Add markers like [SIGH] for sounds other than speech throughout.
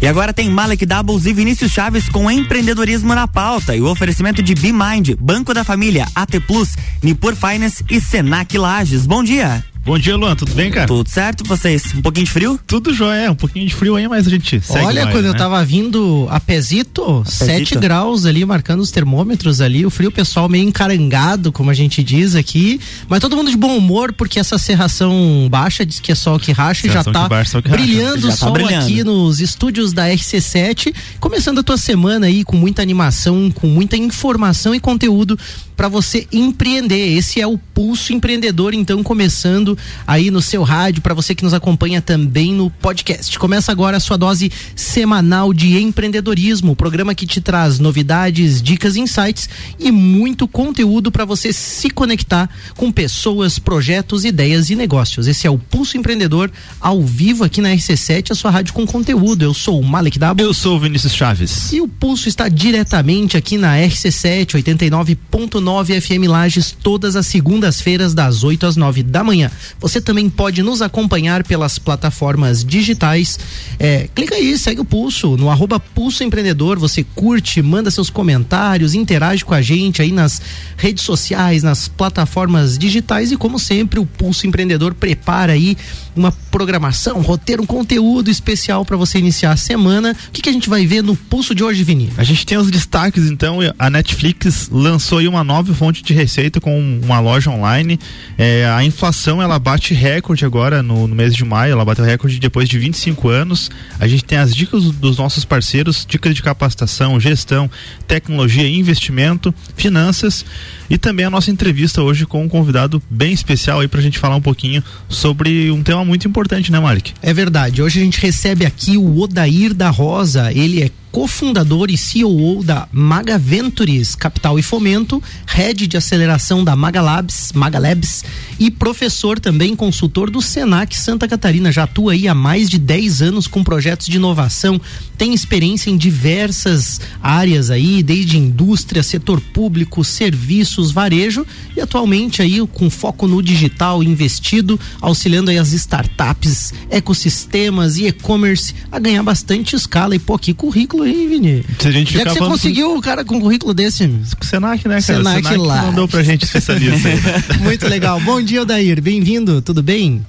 E agora tem Malek Doubles e Vinícius Chaves com empreendedorismo na pauta e o oferecimento de BeMind, Banco da Família, AT Plus, Nipur Finance e Senac Lages. Bom dia. Bom dia, Luan. Tudo bem, cara? Tudo certo, vocês? Um pouquinho de frio? Tudo jóia, um pouquinho de frio aí, mas a gente segue Olha, mais, quando né? eu tava vindo a Pezito, 7 graus ali, marcando os termômetros ali, o frio, o pessoal meio encarangado, como a gente diz aqui, mas todo mundo de bom humor, porque essa serração baixa, diz que é sol que racha, e já tá baixa, brilhando Já o tá sol brilhando. aqui nos estúdios da RC7, começando a tua semana aí com muita animação, com muita informação e conteúdo para você empreender. Esse é o Pulso Empreendedor, então começando aí no seu rádio, para você que nos acompanha também no podcast. Começa agora a sua dose semanal de empreendedorismo, o programa que te traz novidades, dicas, insights e muito conteúdo para você se conectar com pessoas, projetos, ideias e negócios. Esse é o Pulso Empreendedor ao vivo aqui na RC7, a sua rádio com conteúdo. Eu sou o Malek Dabo. Eu sou o Vinícius Chaves. E o Pulso está diretamente aqui na RC7 89.9 FM Lages todas as segundas-feiras das 8 às 9 da manhã. Você também pode nos acompanhar pelas plataformas digitais. É, clica aí, segue o Pulso no arroba Pulso Empreendedor. Você curte, manda seus comentários, interage com a gente aí nas redes sociais, nas plataformas digitais e como sempre o Pulso Empreendedor prepara aí uma programação, um roteiro, um conteúdo especial para você iniciar a semana. O que, que a gente vai ver no Pulso de hoje, Vini? A gente tem os destaques, então, a Netflix lançou aí uma nova fonte de receita com uma loja online. É, a inflação, ela bate recorde agora no, no mês de maio, ela bateu recorde depois de 25 anos. A gente tem as dicas dos nossos parceiros, dicas de capacitação, gestão, tecnologia, investimento, finanças e também a nossa entrevista hoje com um convidado bem especial aí pra gente falar um pouquinho sobre um tema muito importante, né, Malik? É verdade. Hoje a gente recebe aqui o Odair da Rosa. Ele é cofundador e CEO da Maga Ventures Capital e Fomento, head de aceleração da Maga Labs, Maga Labs e professor também consultor do Senac Santa Catarina. Já atua aí há mais de 10 anos com projetos de inovação, tem experiência em diversas áreas aí, desde indústria, setor público, serviços, varejo e atualmente aí com foco no digital investido, auxiliando aí as startups, ecossistemas e e-commerce a ganhar bastante escala e pô, que currículo aí, Vini. Se a gente Já que ficar você falando conseguiu, cara, com um currículo desse. Com o Senac, né, cara? Senac o Senac lá. que mandou pra gente especialista aí. [LAUGHS] Muito legal. Bom dia, Odair. Bem-vindo. Tudo bem?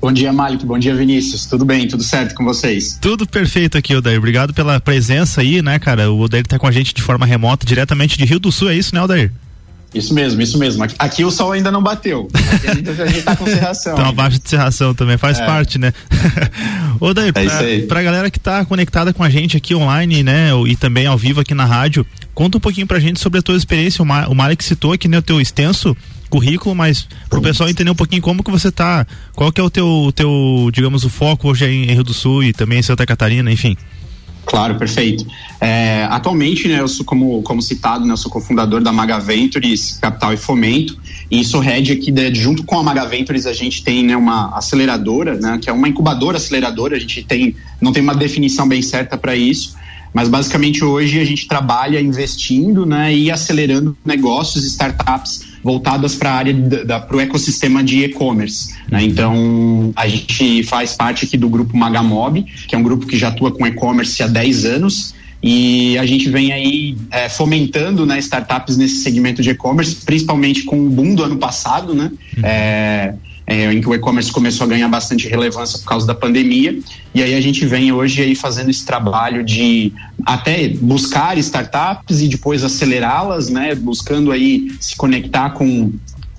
Bom dia, Malik. Bom dia, Vinícius. Tudo bem? Tudo certo com vocês? Tudo perfeito aqui, Odair. Obrigado pela presença aí, né, cara? O Odair tá com a gente de forma remota, diretamente de Rio do Sul, é isso, né, Odair? Isso mesmo, isso mesmo. Aqui, o sol ainda não bateu. Aqui a gente, tá com serração. Então abaixo de serração também, faz É. parte, né? [LAUGHS] Odair, É isso pra, aí. pra galera que tá conectada com a gente aqui online, né, e também ao vivo aqui na rádio, conta um pouquinho pra gente sobre a tua experiência. O, Ma, o Malik citou aqui, né, o teu extenso currículo, mas pro pessoal entender um pouquinho como que você tá, qual que é o teu, teu digamos, o foco hoje aí em Rio do Sul e também em Santa Catarina, enfim. Claro, perfeito. É, atualmente, né, eu sou como, como citado, né, eu sou cofundador da Maga Ventures Capital e Fomento e sou head aqui, junto com a Maga Ventures, a gente tem né, uma aceleradora, né, que é uma incubadora aceleradora, a gente tem, não tem uma definição bem certa para isso, mas basicamente hoje a gente trabalha investindo né, e acelerando negócios, startups voltadas para a área para o ecossistema de e-commerce. Né? Então a gente faz parte aqui do grupo Magamob, que é um grupo que já atua com e-commerce há 10 anos. E a gente vem aí é, fomentando né, startups nesse segmento de e-commerce, principalmente com o boom do ano passado, né? É, é, em que o e-commerce começou a ganhar bastante relevância por causa da pandemia. E aí a gente vem hoje aí fazendo esse trabalho de até buscar startups e depois acelerá-las, né? Buscando aí se conectar com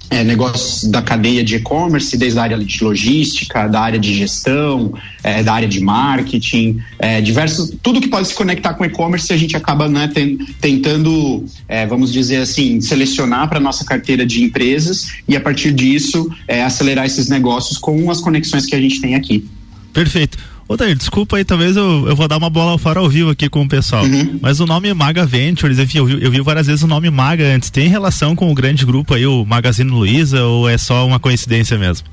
é, negócios da cadeia de e-commerce, desde a área de logística, da área de gestão, é, da área de marketing, é, diversos, tudo que pode se conectar com e-commerce a gente acaba né, ten, tentando, é, vamos dizer assim, selecionar para nossa carteira de empresas e a partir disso é, acelerar esses negócios com as conexões que a gente tem aqui. Perfeito. Ô, Dair, desculpa aí, talvez eu, eu vou dar uma bola fora ao vivo aqui com o pessoal. Uhum. Mas o nome Maga Ventures, enfim, eu vi, eu vi várias vezes o nome Maga antes. Tem relação com o grande grupo aí, o Magazine Luiza, ou é só uma coincidência mesmo?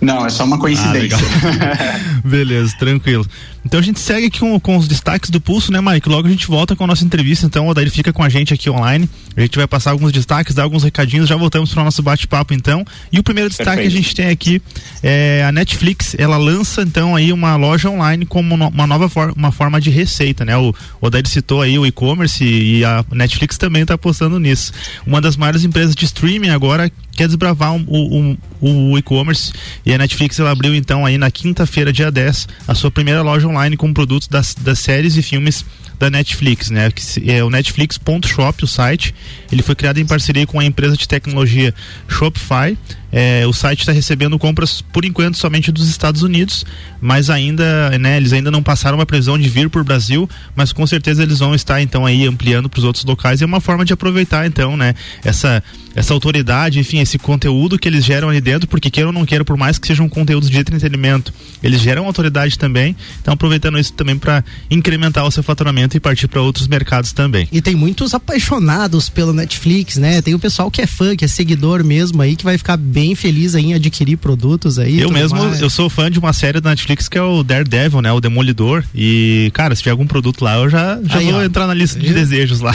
Não, é só uma coincidência. Ah, [LAUGHS] Beleza, tranquilo. Então a gente segue aqui com, com os destaques do pulso, né, Mike? Logo a gente volta com a nossa entrevista, então o Odair fica com a gente aqui online. A gente vai passar alguns destaques, dar alguns recadinhos, já voltamos para o nosso bate-papo então. E o primeiro destaque Perfeito. que a gente tem aqui é a Netflix, ela lança então aí uma loja online como uma nova for uma forma de receita, né? O Odair citou aí o e-commerce e a Netflix também está apostando nisso. Uma das maiores empresas de streaming agora quer desbravar um, um, o e-commerce e a Netflix ela abriu então aí na quinta-feira, dia 10, a sua primeira loja online com produtos das, das séries e filmes da Netflix, né? Que é o Netflix.shop, o site. Ele foi criado em parceria com a empresa de tecnologia Shopify é, o site está recebendo compras por enquanto somente dos Estados Unidos, mas ainda, né, eles ainda não passaram uma previsão de vir para o Brasil, mas com certeza eles vão estar então aí ampliando para os outros locais. E é uma forma de aproveitar então, né, essa essa autoridade, enfim, esse conteúdo que eles geram ali dentro, porque queiram ou não queiram, por mais que sejam conteúdos de entretenimento, eles geram autoridade também. Então aproveitando isso também para incrementar o seu faturamento e partir para outros mercados também. E tem muitos apaixonados pelo Netflix, né? Tem o pessoal que é fã, que é seguidor mesmo aí, que vai ficar bem feliz em adquirir produtos aí. Eu mesmo, mais. eu sou fã de uma série da Netflix que é o Daredevil, né? O Demolidor. E, cara, se tiver algum produto lá, eu já, já aí, vou ó, entrar na lista de desejos lá.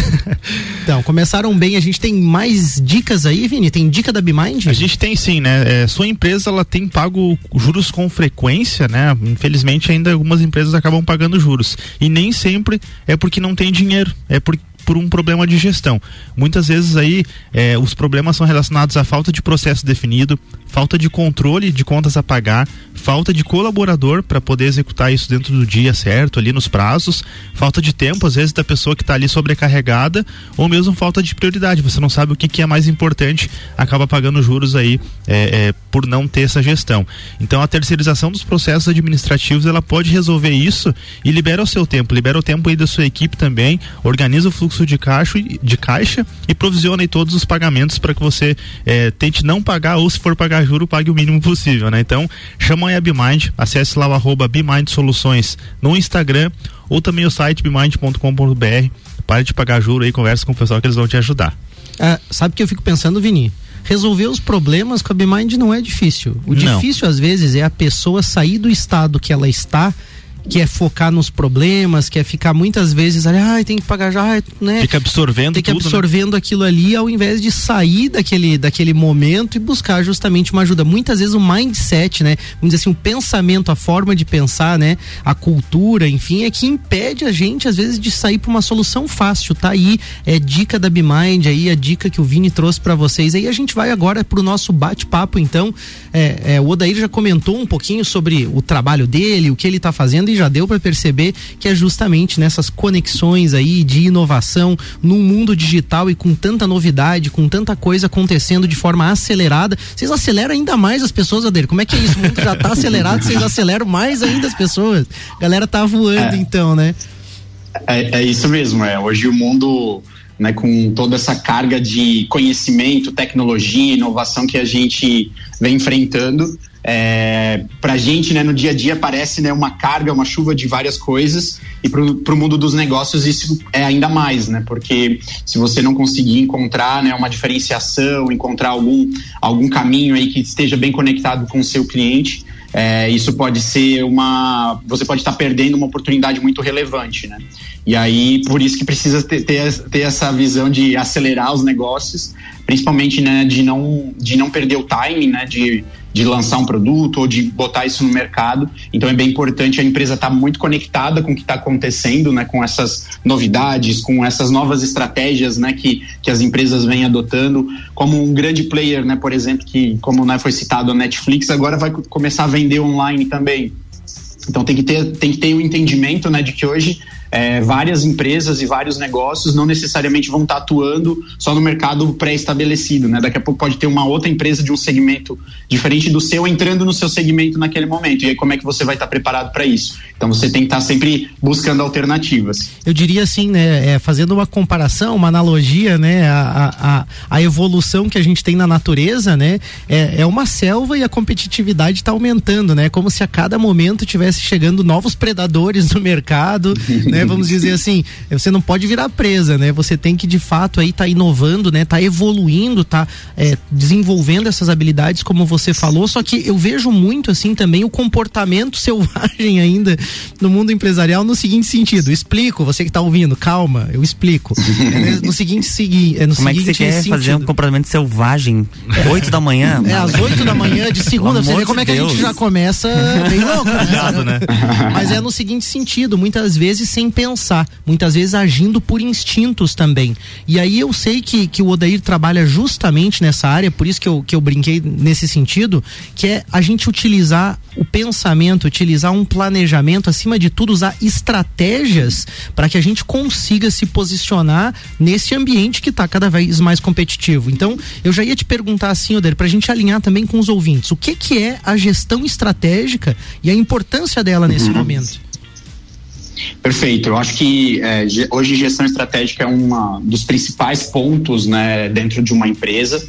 Então, começaram bem. A gente tem mais dicas aí, Vini? Tem dica da Bimind? A gente tem sim, né? É, sua empresa, ela tem pago juros com frequência, né? Infelizmente, ainda algumas empresas acabam pagando juros. E nem sempre é porque não tem dinheiro. É porque por um problema de gestão. Muitas vezes aí é, os problemas são relacionados à falta de processo definido, falta de controle de contas a pagar, falta de colaborador para poder executar isso dentro do dia certo, ali nos prazos, falta de tempo, às vezes, da pessoa que está ali sobrecarregada, ou mesmo falta de prioridade. Você não sabe o que, que é mais importante, acaba pagando juros aí é, é, por não ter essa gestão. Então a terceirização dos processos administrativos ela pode resolver isso e libera o seu tempo, libera o tempo aí da sua equipe também, organiza o fluxo de caixa, de caixa e provisiona aí todos os pagamentos para que você é, tente não pagar ou se for pagar juro, pague o mínimo possível, né? Então, chama aí a Bimind, acesse lá o arroba Bimind Soluções no Instagram ou também o site bimind.com.br. Pare de pagar juro aí, conversa com o pessoal que eles vão te ajudar. É, sabe o que eu fico pensando, Vini? Resolver os problemas com a Bimind não é difícil. O não. difícil, às vezes, é a pessoa sair do estado que ela está quer focar nos problemas, quer ficar muitas vezes ali, ah, tem que pagar já, né? Fica absorvendo Tem que tudo, né? absorvendo né? aquilo ali ao invés de sair daquele, daquele momento e buscar justamente uma ajuda. Muitas vezes o mindset, né? Vamos dizer assim, o pensamento, a forma de pensar, né? A cultura, enfim, é que impede a gente às vezes de sair para uma solução fácil. Tá aí, é dica da BeMind aí, a dica que o Vini trouxe para vocês. Aí a gente vai agora pro nosso bate-papo, então. É, é, o Odair já comentou um pouquinho sobre o trabalho dele, o que ele está fazendo e já deu para perceber que é justamente nessas conexões aí de inovação num mundo digital e com tanta novidade, com tanta coisa acontecendo de forma acelerada. Vocês aceleram ainda mais as pessoas, Odair. Como é que é isso? O mundo já está [LAUGHS] acelerado, vocês aceleram mais ainda as pessoas. A galera tá voando é, então, né? É, é isso mesmo, é. Hoje o mundo né, com toda essa carga de conhecimento, tecnologia, inovação que a gente vem enfrentando. É, para a gente, né, no dia a dia, parece né, uma carga, uma chuva de várias coisas, e para o mundo dos negócios isso é ainda mais, né? Porque se você não conseguir encontrar né, uma diferenciação, encontrar algum, algum caminho aí que esteja bem conectado com o seu cliente, é, isso pode ser uma. Você pode estar perdendo uma oportunidade muito relevante, né? E aí, por isso que precisa ter, ter, ter, essa visão de acelerar os negócios, principalmente né, de, não, de não perder o timing, né? De, de lançar um produto ou de botar isso no mercado. Então é bem importante a empresa estar tá muito conectada com o que está acontecendo, né, com essas novidades, com essas novas estratégias, né, que, que as empresas vêm adotando. Como um grande player, né, por exemplo, que como né, foi citado a Netflix, agora vai começar a vender online também. Então tem que ter tem que ter o um entendimento, né, de que hoje é, várias empresas e vários negócios não necessariamente vão estar atuando só no mercado pré-estabelecido, né? Daqui a pouco pode ter uma outra empresa de um segmento diferente do seu entrando no seu segmento naquele momento. E aí como é que você vai estar preparado para isso? Então você tem que estar sempre buscando alternativas. Eu diria assim, né? É, fazendo uma comparação, uma analogia, né? A, a, a evolução que a gente tem na natureza, né? É, é uma selva e a competitividade está aumentando, né? Como se a cada momento tivesse chegando novos predadores no mercado, [LAUGHS] né? Vamos dizer [LAUGHS] assim, você não pode virar presa, né? Você tem que de fato aí tá inovando, né? Tá evoluindo, tá é, desenvolvendo essas habilidades como você falou, só que eu vejo muito assim também o comportamento [LAUGHS] selvagem ainda no mundo empresarial no seguinte sentido, explico, você que está ouvindo, calma, eu explico. [LAUGHS] é, no seguinte, segui, é no como seguinte é que você quer sentido. fazer um comportamento selvagem? Oito da manhã? É, às oito da manhã de segunda, você vê como é que a gente já começa bem louco, né? né? Mas é no seguinte sentido, muitas vezes sem pensar, muitas vezes agindo por instintos também. E aí eu sei que, que o Odair trabalha justamente nessa área, por isso que eu, que eu brinquei nesse sentido, que é a gente utilizar o pensamento, utilizar um planejamento, acima de tudo, usar estratégias para que a gente consiga se posicionar nesse ambiente que está cada vez mais competitivo. Então, eu já ia te perguntar assim, Oder, para a gente alinhar também com os ouvintes, o que, que é a gestão estratégica e a importância dela nesse uhum. momento? Perfeito. Eu acho que é, hoje gestão estratégica é um dos principais pontos né, dentro de uma empresa.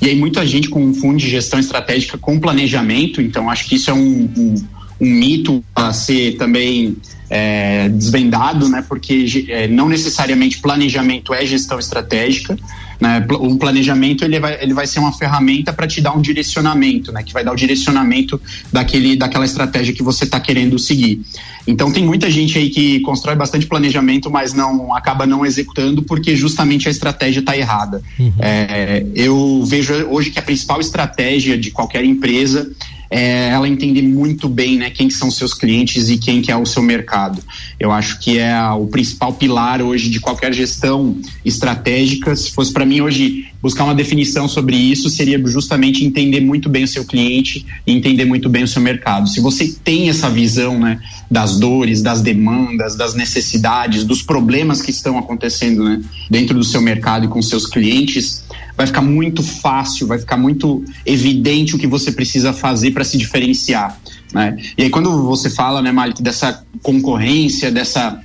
E aí muita gente confunde gestão estratégica com planejamento, então acho que isso é um, um, um mito a ser também é, desvendado, né? Porque é, não necessariamente planejamento é gestão estratégica. Né? Um planejamento ele vai, ele vai ser uma ferramenta para te dar um direcionamento, né? Que vai dar o direcionamento daquele, daquela estratégia que você está querendo seguir. Então tem muita gente aí que constrói bastante planejamento, mas não acaba não executando porque justamente a estratégia está errada. Uhum. É, eu vejo hoje que a principal estratégia de qualquer empresa é ela entender muito bem né, quem são seus clientes e quem que é o seu mercado. Eu acho que é o principal pilar hoje de qualquer gestão estratégica. Se fosse para mim hoje buscar uma definição sobre isso, seria justamente entender muito bem o seu cliente e entender muito bem o seu mercado. Se você tem essa visão né, das dores, das demandas, das necessidades, dos problemas que estão acontecendo né, dentro do seu mercado e com seus clientes, vai ficar muito fácil, vai ficar muito evidente o que você precisa fazer para se diferenciar. Né? E aí, quando você fala, né, Malik, dessa concorrência, dessa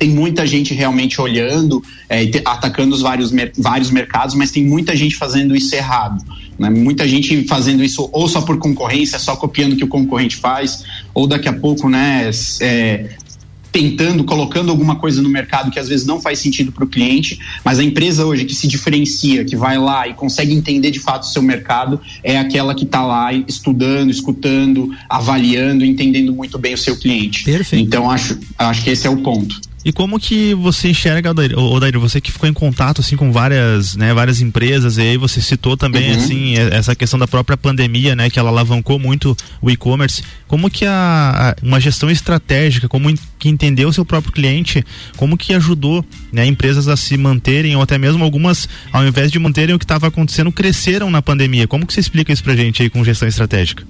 tem muita gente realmente olhando, é, atacando os vários, vários mercados, mas tem muita gente fazendo isso errado. Né? Muita gente fazendo isso ou só por concorrência, só copiando o que o concorrente faz, ou daqui a pouco né, é, tentando, colocando alguma coisa no mercado que às vezes não faz sentido para o cliente, mas a empresa hoje que se diferencia, que vai lá e consegue entender de fato o seu mercado, é aquela que está lá estudando, escutando, avaliando, entendendo muito bem o seu cliente. Perfeito. Então acho, acho que esse é o ponto. E como que você enxerga, Odair, você que ficou em contato assim com várias, né, várias empresas e aí você citou também uhum. assim essa questão da própria pandemia, né, que ela alavancou muito o e-commerce. Como que a, a, uma gestão estratégica, como que entender o seu próprio cliente, como que ajudou, né, empresas a se manterem ou até mesmo algumas, ao invés de manterem o que estava acontecendo, cresceram na pandemia. Como que você explica isso pra gente aí com gestão estratégica?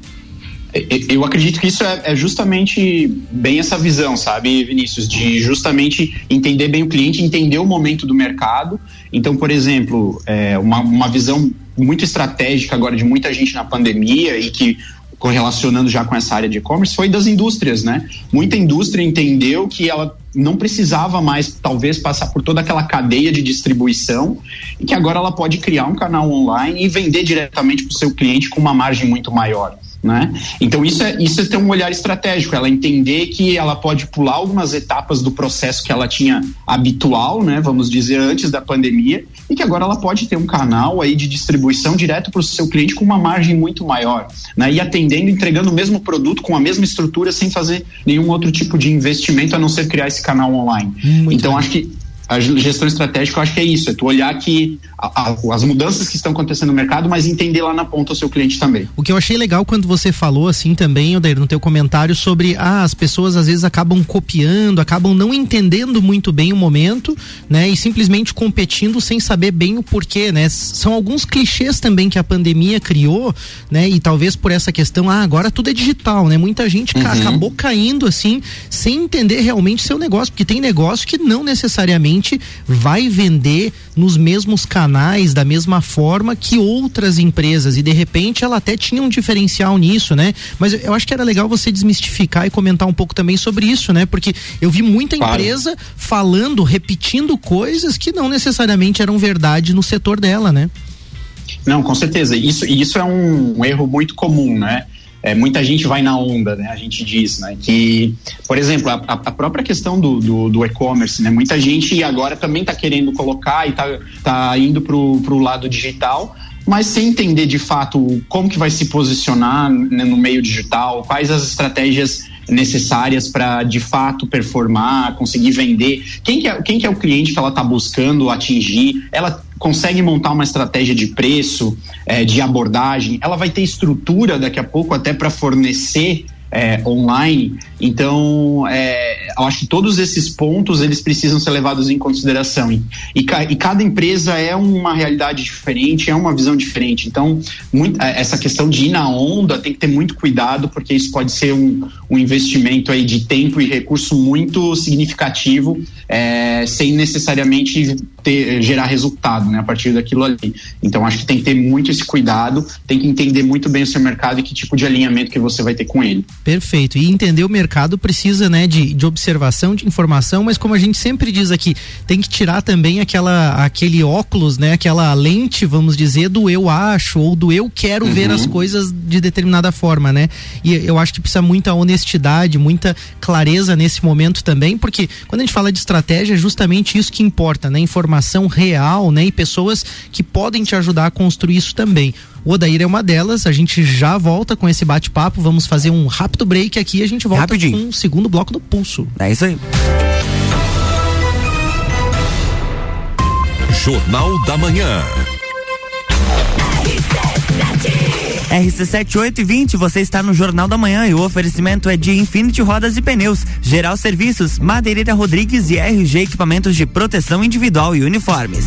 Eu acredito que isso é, é, justamente bem essa visão, sabe, Vinícius, de justamente entender bem o cliente, entender o momento do mercado. Então, por exemplo, é, uma, uma visão muito estratégica agora de muita gente na pandemia e que correlacionando já com essa área de e-commerce foi das indústrias, né? Muita indústria entendeu que ela não precisava mais, talvez, passar por toda aquela cadeia de distribuição e que agora ela pode criar um canal online e vender diretamente para o seu cliente com uma margem muito maior. Né? Então isso é, isso é ter um olhar estratégico, ela entender que ela pode pular algumas etapas do processo que ela tinha habitual, né, vamos dizer, antes da pandemia, e que agora ela pode ter um canal aí de distribuição direto para o seu cliente com uma margem muito maior, né, e atendendo, entregando o mesmo produto com a mesma estrutura sem fazer nenhum outro tipo de investimento a não ser criar esse canal online. Muito então bem. acho que a gestão estratégica, eu acho que é isso, é tu olhar que a, a, as mudanças que estão acontecendo no mercado, mas entender lá na ponta o seu cliente também. O que eu achei legal quando você falou assim também, Odair, no teu comentário sobre ah, as pessoas às vezes acabam copiando, acabam não entendendo muito bem o momento, né, e simplesmente competindo sem saber bem o porquê, né? São alguns clichês também que a pandemia criou, né, e talvez por essa questão, ah, agora tudo é digital, né? Muita gente uhum. acabou caindo assim, sem entender realmente seu negócio, porque tem negócio que não necessariamente vai vender nos mesmos canais da mesma forma que outras empresas e de repente ela até tinha um diferencial nisso, né? Mas eu acho que era legal você desmistificar e comentar um pouco também sobre isso, né? Porque eu vi muita empresa claro. falando, repetindo coisas que não necessariamente eram verdade no setor dela, né? Não, com certeza. Isso, isso é um, um erro muito comum, né? É, muita gente vai na onda, né? A gente diz, né? Que, por exemplo, a, a própria questão do, do, do e-commerce, né? Muita gente agora também está querendo colocar e está tá indo para o lado digital, mas sem entender de fato como que vai se posicionar né, no meio digital, quais as estratégias necessárias para de fato performar, conseguir vender. Quem que é, quem que é o cliente que ela está buscando atingir? Ela consegue montar uma estratégia de preço, é, de abordagem, ela vai ter estrutura daqui a pouco até para fornecer é, online. Então, é, eu acho que todos esses pontos eles precisam ser levados em consideração. E, e, e, cada empresa é uma realidade diferente, é uma visão diferente. Então, muito, é, essa questão de ir na onda tem que ter muito cuidado, porque isso pode ser um, um investimento aí de tempo e recurso muito significativo, é, sem necessariamente ter, gerar resultado né, a partir daquilo ali. Então, acho que tem que ter muito esse cuidado, tem que entender muito bem o seu mercado e que tipo de alinhamento que você vai ter com ele. Perfeito. E entender o mercado precisa, né, de, de observação, de informação, mas como a gente sempre diz aqui, tem que tirar também aquela aquele óculos, né, aquela lente, vamos dizer, do eu acho ou do eu quero uhum. ver as coisas de determinada forma, né? E eu acho que precisa muita honestidade, muita clareza nesse momento também, porque quando a gente fala de estratégia, é justamente isso que importa, né? Informação real, né? E pessoas que podem te ajudar a construir isso também. O Odair é uma delas. A gente já volta com esse bate-papo. Vamos fazer um rápido break aqui e a gente volta Rapidinho. com o segundo bloco do Pulso. É isso aí. Jornal da Manhã. RC7820, você está no Jornal da Manhã e o oferecimento é de Infinity Rodas e Pneus, Geral Serviços, Madeireira Rodrigues e RG Equipamentos de Proteção Individual e Uniformes.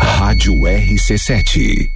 Rádio RC7.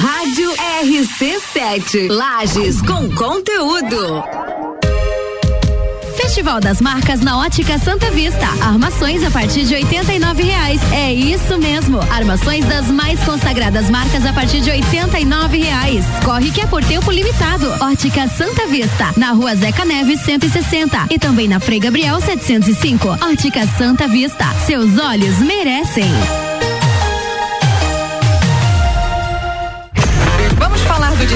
Rádio RC7. Lages com conteúdo. Festival das Marcas na Ótica Santa Vista. Armações a partir de R$ reais. É isso mesmo. Armações das mais consagradas marcas a partir de R$ reais. Corre que é por tempo limitado. Ótica Santa Vista, na rua Zeca Neves 160 e também na Frei Gabriel 705. Ótica Santa Vista. Seus olhos merecem.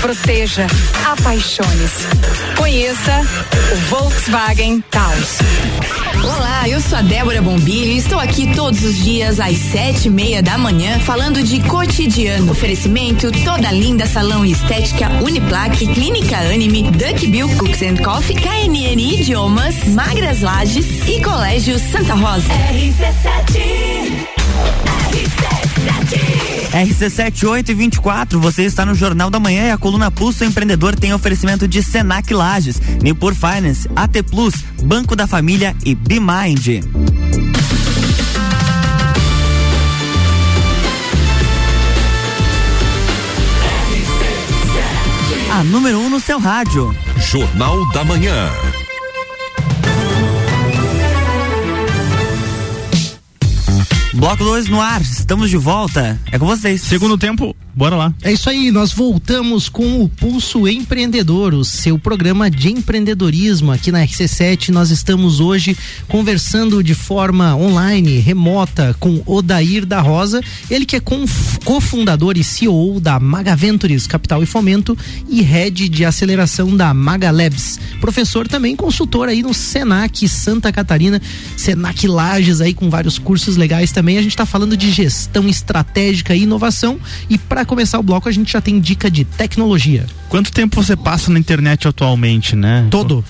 proteja, apaixone-se. Conheça o Volkswagen Taos. Olá, eu sou a Débora Bombilho e estou aqui todos os dias às sete e meia da manhã falando de cotidiano. Oferecimento toda linda salão e estética Uniplaque, Clínica Anime, Duck Bill Cooks and Coffee, KNN Idiomas, Magras Lages e Colégio Santa Rosa. RC7 RC78 e 24, você está no Jornal da Manhã e a coluna Pulso Empreendedor tem oferecimento de Senac Lages, Nipur Finance, AT Plus, Banco da Família e BeMind. A número 1 um no seu rádio. Jornal da Manhã. Bloco 2 no ar, estamos de volta. É com vocês. Segundo tempo, bora lá. É isso aí, nós voltamos com o Pulso Empreendedor, o seu programa de empreendedorismo aqui na RC7. Nós estamos hoje conversando de forma online, remota, com Odair da Rosa, ele que é cofundador e CEO da Maga Ventures Capital e Fomento e head de aceleração da Maga Labs. Professor também, consultor aí no Senac Santa Catarina, Senac Lages aí com vários cursos legais também. A gente está falando de gestão estratégica e inovação e para começar o bloco a gente já tem dica de tecnologia. Quanto tempo você passa na internet atualmente, né? Todo.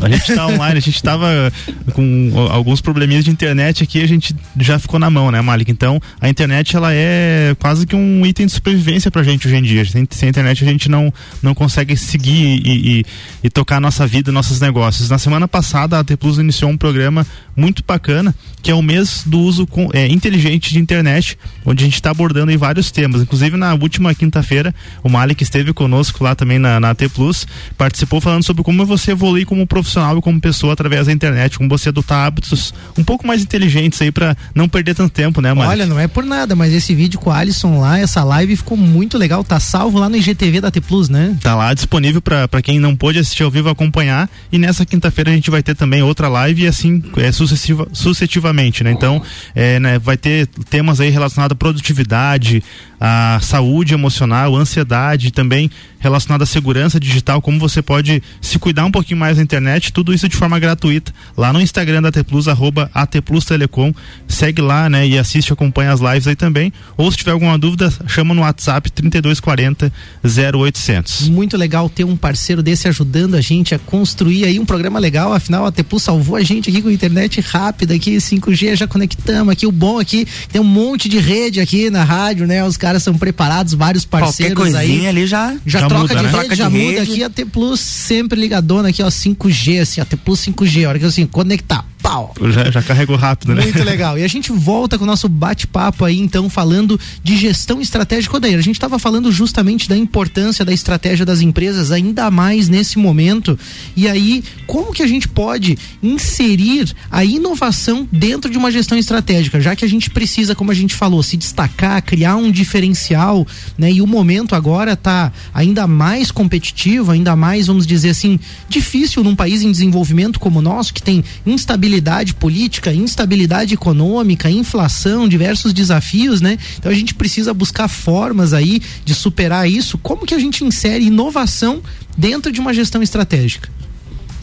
A gente está online, a gente estava com alguns probleminhas de internet aqui, a gente já ficou na mão, né, Malik? Então, a internet ela é quase que um item de sobrevivência pra gente hoje em dia. Sem, sem internet a gente não, não consegue seguir e, e, e tocar a nossa vida, nossos negócios. Na semana passada, a T Plus iniciou um programa muito bacana, que é o mês do uso com, é, inteligente de internet, onde a gente está abordando vários temas. Inclusive, na última quinta-feira, o Malik esteve conosco lá também na, na T Plus, participou falando sobre como você evoluir como profissional e como pessoa através da internet, como você adotar hábitos um pouco mais inteligentes aí para não perder tanto tempo, né, Malik? Olha, não é por nada, mas esse vídeo com o Alisson lá, essa live ficou muito legal, tá salvo lá no IGTV da T Plus, né? Tá lá disponível para quem não pôde assistir ao vivo acompanhar e nessa quinta-feira a gente vai ter também outra live e assim é, sucessiva, sucessivamente, né? Então, é, né, vai ter temas aí relacionados à produtividade, à saúde emocional, ansiedade, também relacionado à segurança digital, como você pode se cuidar um pouquinho mais na internet, tudo isso de forma gratuita, lá no Instagram da AT Plus, arroba AT Plus Telecom, segue lá, né, e assiste, acompanha as lives aí também, ou se tiver alguma dúvida, chama no WhatsApp 3240 0800. Muito legal ter um parceiro desse ajudando a gente a construir aí um programa legal, afinal a AT Plus salvou a gente aqui com internet rápida aqui, 5G, já conectamos aqui, o bom aqui, tem um monte de rede aqui na rádio, né, os caras são preparados, vários parceiros Qualquer coisinha aí. ali já, já, já troca muda, de né? rede, Troca de já muda rede. aqui a T Plus sempre ligadona aqui, ó, 5G, assim, a T Plus 5G, a hora que assim, conectar, pau. Já, já carregou rápido, né? Muito legal. E a gente volta com o nosso bate-papo aí, então, falando de gestão estratégica. Odair, a gente estava falando justamente da importância da estratégia das empresas, ainda mais nesse momento. E aí, como que a gente pode inserir a inovação dentro de uma gestão estratégica? Já que a gente precisa, como a gente falou, se destacar, criar um diferencial, né? E o momento agora está ainda mais competitivo, ainda mais, vamos dizer assim, difícil num país em desenvolvimento como o nosso, que tem instabilidade política, instabilidade econômica, inflação, diversos desafios, né? Então a gente precisa buscar formas aí de superar isso. Como que a gente insere inovação dentro de uma gestão estratégica?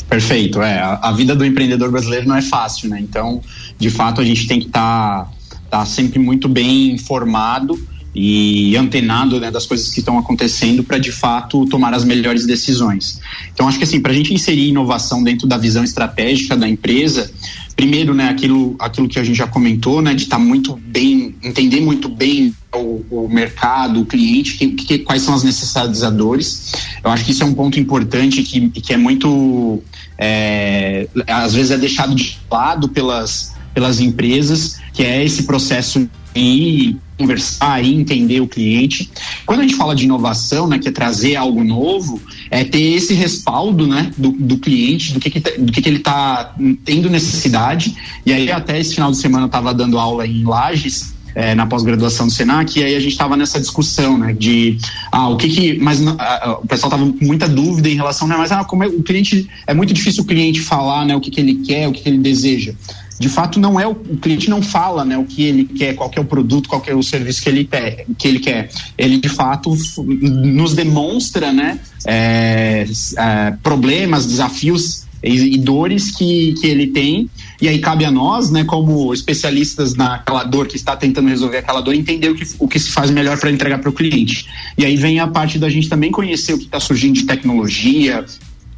Perfeito, é. A, a vida do empreendedor brasileiro não é fácil, né? Então, de fato, a gente tem que estar tá, tá sempre muito bem informado e antenado né, das coisas que estão acontecendo para de fato tomar as melhores decisões. Então acho que assim para a gente inserir inovação dentro da visão estratégica da empresa, primeiro né aquilo aquilo que a gente já comentou né de estar tá muito bem entender muito bem o, o mercado, o cliente, que, que, quais são as necessidades. Eu acho que isso é um ponto importante que, que é muito é, às vezes é deixado de lado pelas pelas empresas, que é esse processo de conversar e entender o cliente. Quando a gente fala de inovação, né, que é trazer algo novo, é ter esse respaldo, né, do, do cliente, do que, que do que, que ele está tendo necessidade. E aí até esse final de semana eu estava dando aula em Lages. É, na pós-graduação do Senac, e aí a gente estava nessa discussão, né, de ah, o que que, mas ah, o pessoal tava com muita dúvida em relação, né, mas ah, como é, o cliente, é muito difícil o cliente falar, né, o que que ele quer, o que que ele deseja. De fato não é o, o, cliente não fala né, o que ele quer, qual que é o produto, qual que é o serviço que ele, quer, que ele quer. Ele de fato nos demonstra né, é, é, problemas, desafios e, e, dores que, que ele tem. E aí cabe a nós, né, como especialistas naquela dor que está tentando resolver aquela dor, entender o que, o que se faz melhor para entregar para o cliente. E aí vem a parte da gente também conhecer o que está surgindo de tecnologia,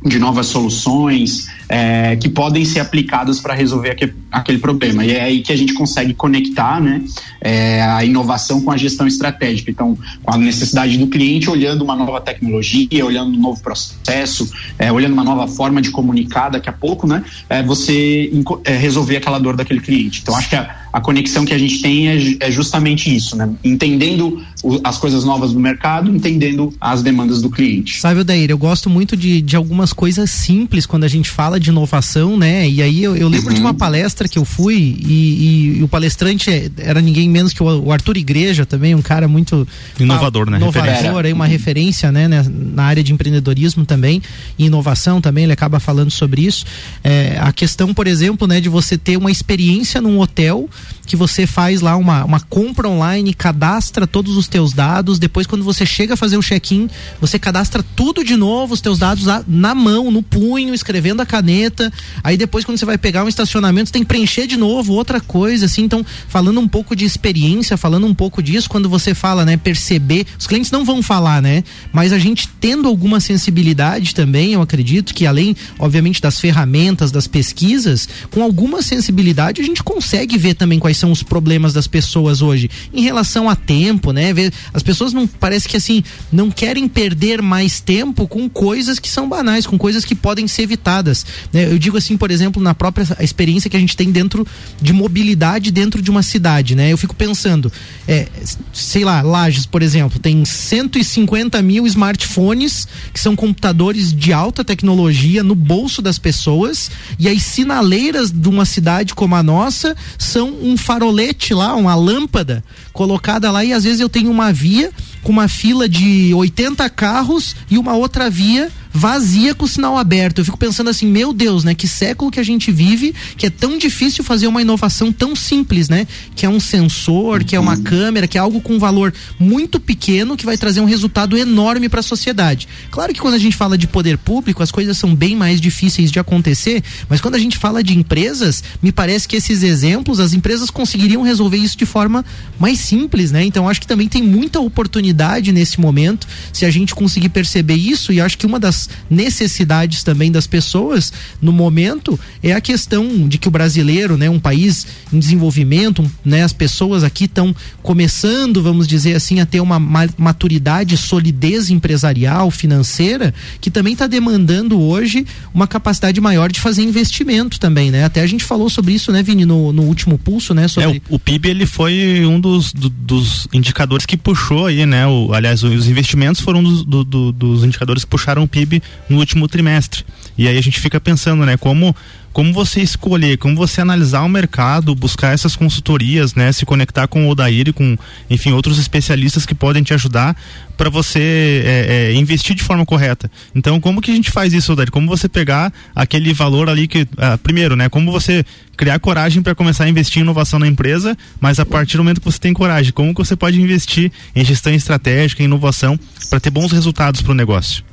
de novas soluções é, que podem ser aplicadas para resolver aquele, aquele, problema. E é aí que a gente consegue conectar né, é, a inovação com a gestão estratégica. Então, com a necessidade do cliente, olhando uma nova tecnologia, olhando um novo processo, é, olhando uma nova forma de comunicar daqui a pouco, né, é, você é, resolver aquela dor daquele cliente. Então, acho que a, a conexão que a gente tem é, é justamente isso, né? entendendo o, as coisas novas do mercado, entendendo as demandas do cliente. Sabe, Odair, eu gosto muito de, de algumas coisas simples quando a gente fala de inovação, né? E aí eu, eu lembro uhum. de uma uhum. palestra que eu fui e, e, e, o palestrante era ninguém menos que o, o, Arthur Igreja também, um cara muito inovador, né? Inovador, aí uma referência, né, né, na área de empreendedorismo também e inovação também, ele acaba falando sobre isso. É, a questão, por exemplo, né, de você ter uma experiência num hotel que você faz lá uma, uma compra online, cadastra todos os teus dados, depois quando você chega a fazer o check-in, você cadastra tudo de novo, os teus dados na mão, no punho, escrevendo a caneta. Aí depois quando você vai pegar um estacionamento, você tem que preencher de novo outra coisa, assim. Então, falando um pouco de experiência, falando um pouco disso, quando você fala, né, perceber, os clientes não vão falar, né? Mas a gente tendo alguma sensibilidade também, eu acredito que além, obviamente, das ferramentas, das pesquisas, com alguma sensibilidade a gente consegue ver também quais são os problemas das pessoas hoje em relação a tempo, né? As pessoas não parece que assim não querem perder mais tempo com coisas que são banais, com coisas que podem ser evitadas. Né? Eu digo assim, por exemplo, na própria experiência que a gente tem dentro de mobilidade dentro de uma cidade, né? Eu fico pensando, é, sei lá, Lages, por exemplo, tem 150 mil smartphones que são computadores de alta tecnologia no bolso das pessoas e as sinaleiras de uma cidade como a nossa são um farolete lá, uma lâmpada colocada lá e às vezes eu tenho uma via com uma fila de 80 carros e uma outra via vazia com o sinal aberto. Eu fico pensando assim, meu Deus, né? Que século que a gente vive, que é tão difícil fazer uma inovação tão simples, né? Que é um sensor, que é uma câmera, que é algo com valor muito pequeno que vai trazer um resultado enorme para a sociedade. Claro que quando a gente fala de poder público, as coisas são bem mais difíceis de acontecer, mas quando a gente fala de empresas, me parece que esses exemplos, as empresas conseguiriam resolver isso de forma mais simples, né? Então acho que também tem muita oportunidade nesse momento, se a gente conseguir perceber isso, e acho que uma das necessidades também das pessoas no momento é a questão de que o brasileiro, né, um país em desenvolvimento, né, as pessoas aqui estão começando, vamos dizer assim, a ter uma maturidade, solidez empresarial, financeira, que também está demandando hoje uma capacidade maior de fazer investimento também, né? Até a gente falou sobre isso, né, Vini, no, no último pulso, né? Sobre... É, o, o, PIB ele foi um dos, do, dos indicadores que puxou aí, né? O, aliás, os investimentos foram um dos, do, do, dos indicadores que puxaram o PIB no último trimestre. E aí a gente fica pensando, né, como como você escolher, como você analisar o mercado, buscar essas consultorias, né, se conectar com o Odair e com, enfim, outros especialistas que podem te ajudar para você é, é, investir de forma correta. Então, como que a gente faz isso, Odair? Como você pegar aquele valor ali que, ah, primeiro, né, como você criar coragem para começar a investir em inovação na empresa, mas a partir do momento que você tem coragem, como que você pode investir em gestão estratégica, em inovação para ter bons resultados para o negócio?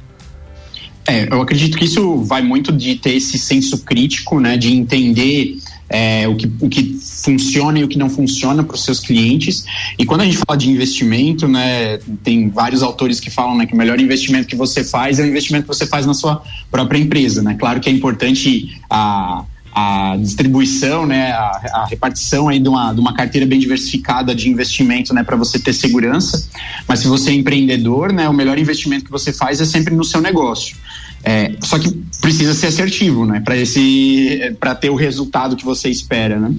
É, eu acredito que isso vai muito de ter esse senso crítico, né, de entender é, o, que, o que funciona e o que não funciona para os seus clientes. E quando a gente fala de investimento, né, tem vários autores que falam né, que o melhor investimento que você faz é o investimento que você faz na sua própria empresa. Né? Claro que é importante a a distribuição, né, a, a, repartição aí de uma, de uma carteira bem diversificada de investimento, né, para você ter segurança. Mas se você é empreendedor, né, o melhor investimento que você faz é sempre no seu negócio. É, só que precisa ser assertivo, né, para esse, para ter o resultado que você espera, né.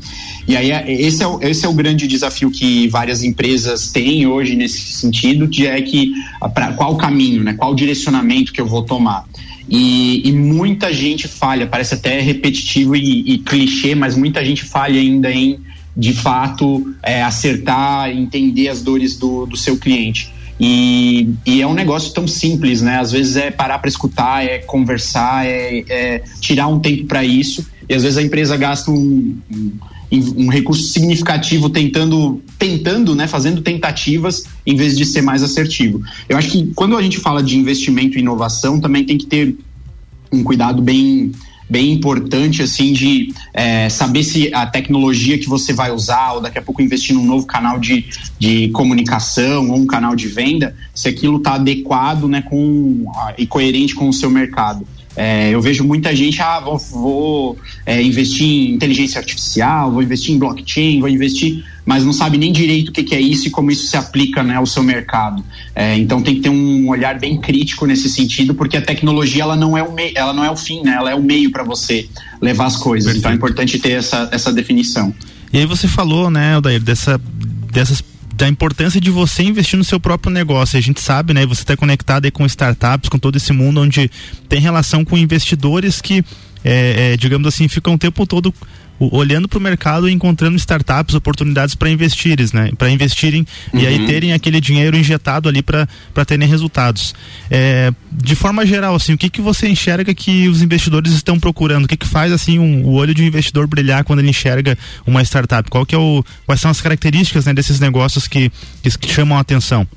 E aí esse é, o, esse é o grande desafio que várias empresas têm hoje nesse sentido, que é que para qual caminho, né, qual direcionamento que eu vou tomar. E, e, muita gente falha, parece até repetitivo e, e, clichê, mas muita gente falha ainda em, de fato, é, acertar, entender as dores do, do seu cliente. E, e, é um negócio tão simples, né? Às vezes é parar para escutar, é conversar, é, é tirar um tempo para isso. e às vezes a empresa gasta um, um, um recurso significativo tentando, tentando, né, fazendo tentativas em vez de ser mais assertivo. Eu acho que quando a gente fala de investimento e inovação, também tem que ter um cuidado bem bem importante assim de é, saber se a tecnologia que você vai usar ou daqui a pouco investir num novo canal de, de comunicação ou um canal de venda se aquilo está adequado né com e coerente com o seu mercado é, eu vejo muita gente, ah, vou, vou é, investir em inteligência artificial, vou investir em blockchain, vou investir, mas não sabe nem direito o que, que é isso e como isso se aplica né, ao seu mercado. É, então tem que ter um olhar bem crítico nesse sentido, porque a tecnologia ela não é o, me, ela não é o fim, né, ela é o meio para você levar as coisas. Perfeito. Então é importante ter essa, essa definição. E aí você falou, né, Aldair, dessa, dessas da importância de você investir no seu próprio negócio. A gente sabe, né? Você está conectado aí com startups, com todo esse mundo onde tem relação com investidores que, é, é, digamos assim, ficam o tempo todo olhando para o mercado e encontrando startups, oportunidades para investirem, né? Para investirem uhum. e aí uhum. terem aquele dinheiro injetado ali para terem resultados. É, de forma geral, assim, o que que você enxerga que os investidores estão procurando? O que que faz assim um, o olho de um investidor brilhar quando ele enxerga uma startup? Qual que é o, quais são as características né, desses negócios que, que, que chamam a atenção?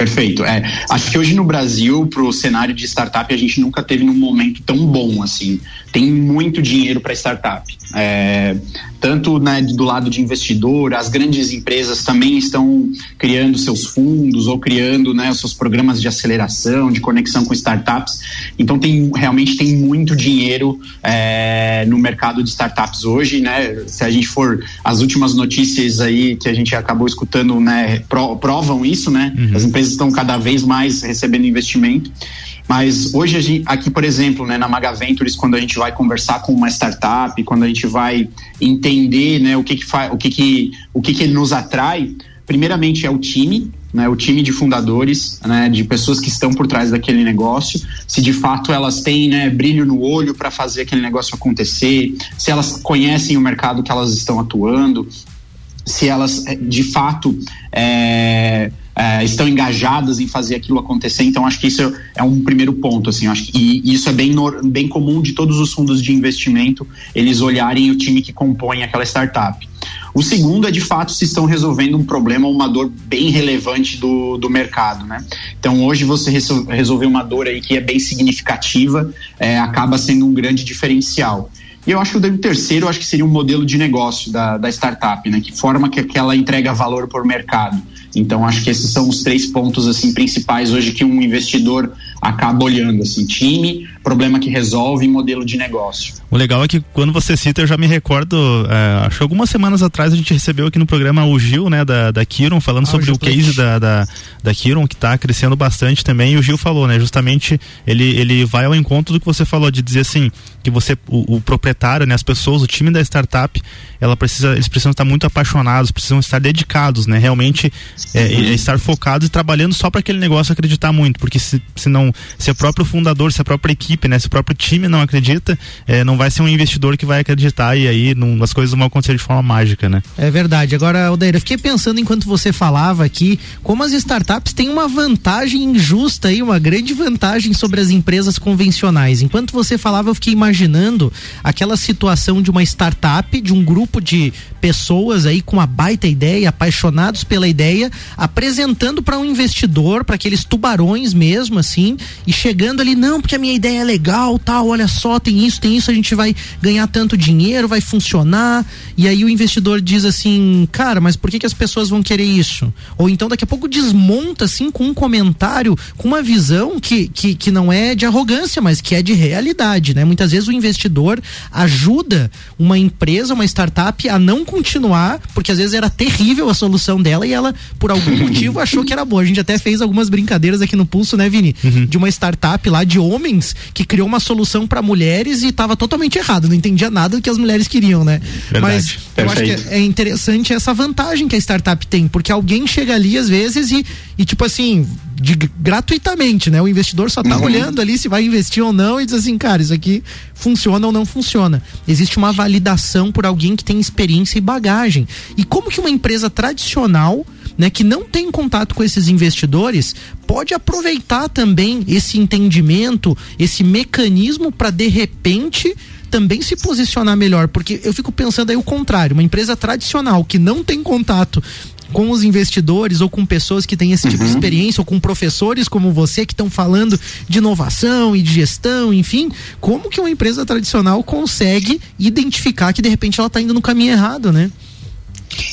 Perfeito. É, acho que hoje no Brasil, para o cenário de startup, a gente nunca teve num momento tão bom assim. Tem muito dinheiro para startup. É, tanto né, do lado de investidor, as grandes empresas também estão criando seus fundos ou criando né, seus programas de aceleração, de conexão com startups. Então tem realmente tem muito dinheiro é, no mercado de startups hoje, né? Se a gente for as últimas notícias aí que a gente acabou escutando, né, provam isso, né? Uhum. As empresas estão cada vez mais recebendo investimento. Mas hoje, gente, aqui, por exemplo, né, na Maga Ventures, quando a gente vai conversar com uma startup, quando a gente vai entender né, o, que, que, o, que, que, o que, que nos atrai, primeiramente é o time, né, o time de fundadores, né, de pessoas que estão por trás daquele negócio, se de fato elas têm né, brilho no olho para fazer aquele negócio acontecer, se elas conhecem o mercado que elas estão atuando, se elas eh, de fato é, é, estão engajadas em fazer aquilo acontecer. Então, acho que isso é um primeiro ponto. Assim, acho que, e isso é bem, bem comum de todos os fundos de investimento, eles olharem o time que compõe aquela startup. O segundo é, de fato, se estão resolvendo um problema, uma dor bem relevante do, do mercado, né? Então, hoje você resolver uma dor aí que é bem significativa, é, acaba sendo um grande diferencial. E eu acho que o terceiro, acho que seria um modelo de negócio da, da startup, né? Que forma que, que ela entrega valor por mercado. Então acho que esses são os três pontos assim principais hoje que um investidor acaba olhando assim, time, problema que resolve e modelo de negócio. O legal é que quando você cita, eu já me recordo, é, acho que algumas semanas atrás a gente recebeu aqui no programa o Gil, né, da, da Kiron, falando ah, sobre o, o case da, da, da Kiron, que está crescendo bastante também, e o Gil falou, né, justamente ele, ele vai ao encontro do que você falou, de dizer assim, que você, o, o proprietário, né, as pessoas, o time da startup, ela precisa, eles precisam estar muito apaixonados, precisam estar dedicados, né, realmente é, é estar focados e trabalhando só para aquele negócio acreditar muito, porque se, se não, se o próprio fundador, se a própria equipe, né, se o próprio time não acredita, é, não vai ser um investidor que vai acreditar e aí não, as coisas vão acontecer de forma mágica, né? É verdade. Agora, Aldeira, eu fiquei pensando enquanto você falava aqui, como as startups têm uma vantagem injusta aí, uma grande vantagem sobre as empresas convencionais. Enquanto você falava, eu fiquei imaginando aquela situação de uma startup, de um grupo de pessoas aí com uma baita ideia, apaixonados pela ideia, apresentando para um investidor, para aqueles tubarões mesmo, assim, e chegando ali, não, porque a minha ideia é legal, tal, olha só, tem isso, tem isso, a gente vai ganhar tanto dinheiro, vai funcionar. E aí o investidor diz assim, cara, mas por que, que as pessoas vão querer isso? Ou então daqui a pouco desmonta assim com um comentário, com uma visão que, que, que não é de arrogância, mas que é de realidade, né? Muitas vezes o investidor ajuda uma empresa, uma startup a não continuar, porque às vezes era terrível a solução dela e ela, por algum [LAUGHS] motivo, achou que era boa. A gente até fez algumas brincadeiras aqui no Pulso, né, Vini? Uhum. De uma startup lá de homens que criou uma solução para mulheres e estava totalmente errado, não entendia nada do que as mulheres queriam, né? Verdade. Mas Perfeito. eu acho que é interessante essa vantagem que a startup tem, porque alguém chega ali às vezes e, e tipo assim, de, gratuitamente, né? O investidor só tá uhum. olhando ali se vai investir ou não e diz assim, cara, isso aqui funciona ou não funciona. Existe uma validação por alguém que tem experiência e bagagem. E como que uma empresa tradicional né, que não tem contato com esses investidores, pode aproveitar também esse entendimento, esse mecanismo para de repente também se posicionar melhor, porque eu fico pensando aí o contrário, uma empresa tradicional que não tem contato com os investidores ou com pessoas que têm esse tipo de experiência ou com professores como você que estão falando de inovação e de gestão, enfim, como que uma empresa tradicional consegue identificar que de repente ela está indo no caminho errado, né?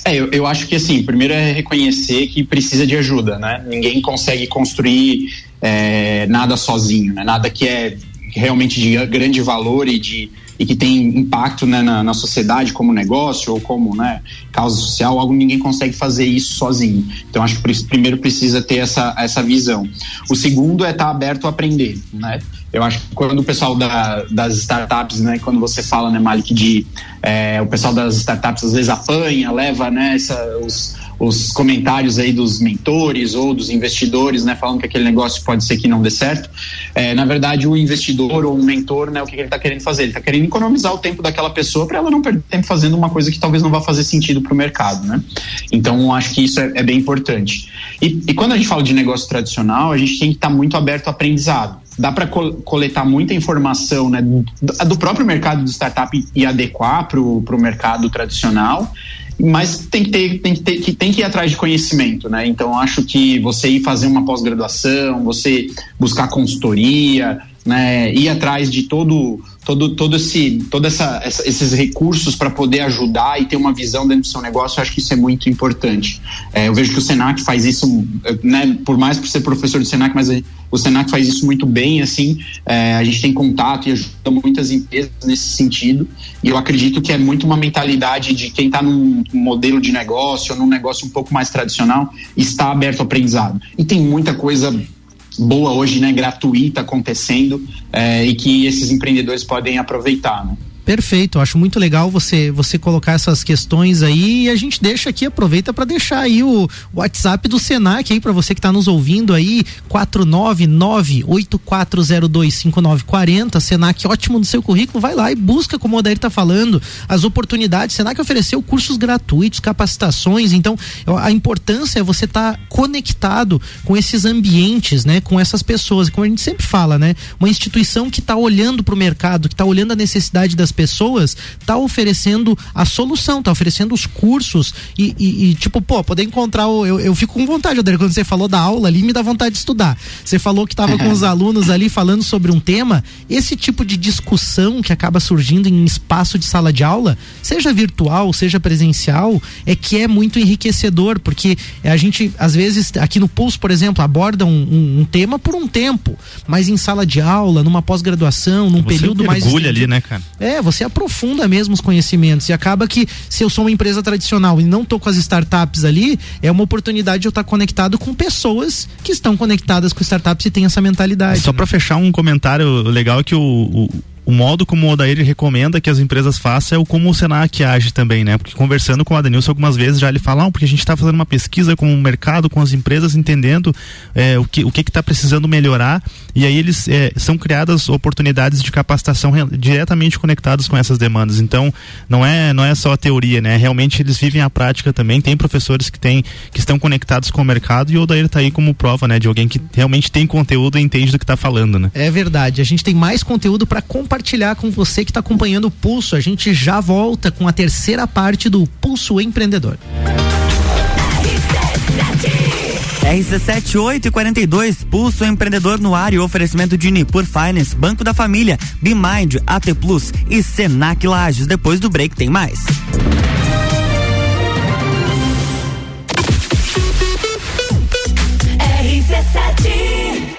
É, eu, eu acho que assim, primeiro é reconhecer que precisa de ajuda, né? Ninguém consegue construir é, nada sozinho, né? Nada que é realmente de grande valor e de e que tem impacto né, na, na, sociedade como negócio ou como né, causa social, algo ninguém consegue fazer isso sozinho. Então acho que primeiro precisa ter essa, essa visão. O segundo é estar tá aberto a aprender, né? Eu acho que quando o pessoal da, das startups, né, quando você fala, né, Malik, de é, o pessoal das startups às vezes apanha, leva né, essa, os, os comentários aí dos mentores ou dos investidores, né, falando que aquele negócio pode ser que não dê certo. É, na verdade, o investidor ou o mentor, né, o que, que ele está querendo fazer? Ele está querendo economizar o tempo daquela pessoa para ela não perder tempo fazendo uma coisa que talvez não vá fazer sentido para o mercado, né? Então, acho que isso é, é bem importante. E, e, quando a gente fala de negócio tradicional, a gente tem que estar tá muito aberto ao aprendizado. Dá para coletar muita informação né, do, próprio mercado de startup e adequar para o mercado tradicional mas tem que ter, tem que ter, que tem que ir atrás de conhecimento, né? Então acho que você ir fazer uma pós-graduação, você buscar consultoria, né? Ir atrás de todo todo, todo esse, toda essa, essa esses recursos para poder ajudar e ter uma visão dentro do seu negócio, eu acho que isso é muito importante. É, eu vejo que o Senac faz isso, né, por mais por ser professor do Senac, mas o Senac faz isso muito bem, assim, é, a gente tem contato e ajuda muitas empresas nesse sentido, e eu acredito que é muito uma mentalidade de quem está num modelo de negócio ou num negócio um pouco mais tradicional, está aberto ao aprendizado. E tem muita coisa boa hoje, né, gratuita acontecendo é, e que esses empreendedores podem aproveitar. Né? Perfeito, acho muito legal você você colocar essas questões aí e a gente deixa aqui, aproveita para deixar aí o WhatsApp do Senac aí para você que está nos ouvindo aí, 499-8402-5940, Senac ótimo no seu currículo, vai lá e busca, como o Odair tá falando, as oportunidades, Senac ofereceu cursos gratuitos, capacitações, então a importância é você estar tá conectado com esses ambientes, né, com essas pessoas, como a gente sempre fala, né, uma instituição que está olhando para o mercado, que está olhando a necessidade das pessoas tá oferecendo a solução, tá oferecendo os cursos e, e, e tipo, pô, poder encontrar o, eu, eu fico com vontade, Adriano, quando você falou da aula ali, me dá vontade de estudar. Você falou que tava com os [LAUGHS] alunos ali falando sobre um tema, esse tipo de discussão que acaba surgindo em espaço de sala de aula, seja virtual, seja presencial, é que é muito enriquecedor, porque a gente, às vezes, aqui no Pulso, por exemplo, aborda um, um, um tema por um tempo, mas em sala de aula, numa pós-graduação, num Você período mais. ali, né, cara? É, você aprofunda mesmo os conhecimentos e acaba que se eu sou uma empresa tradicional e não tô com as startups ali, é uma oportunidade de eu estar conectado com pessoas que estão conectadas com startups e têm essa mentalidade. Só né? para fechar um comentário legal é que o, o o modo como o Odair recomenda que as empresas façam é o como o Senac age também, né? Porque conversando com o Adenilson algumas vezes já ele fala, não, porque a gente está fazendo uma pesquisa com o mercado, com as empresas, entendendo é, o que o que está precisando melhorar e aí eles é, são criadas oportunidades de capacitação diretamente conectadas com essas demandas. Então não é não é só a teoria, né? Realmente eles vivem a prática também. Tem professores que têm que estão conectados com o mercado e o Odair está aí como prova, né? De alguém que realmente tem conteúdo e entende do que está falando, né? É verdade. A gente tem mais conteúdo para compartilhar compartilhar com você que está acompanhando o Pulso. A gente já volta com a terceira parte do Pulso Empreendedor. RC7 8 e 42, Pulso Empreendedor no ar e oferecimento de Nipur Finance, Banco da Família, BeMind, AT Plus e Senac Lages. Depois do break tem mais.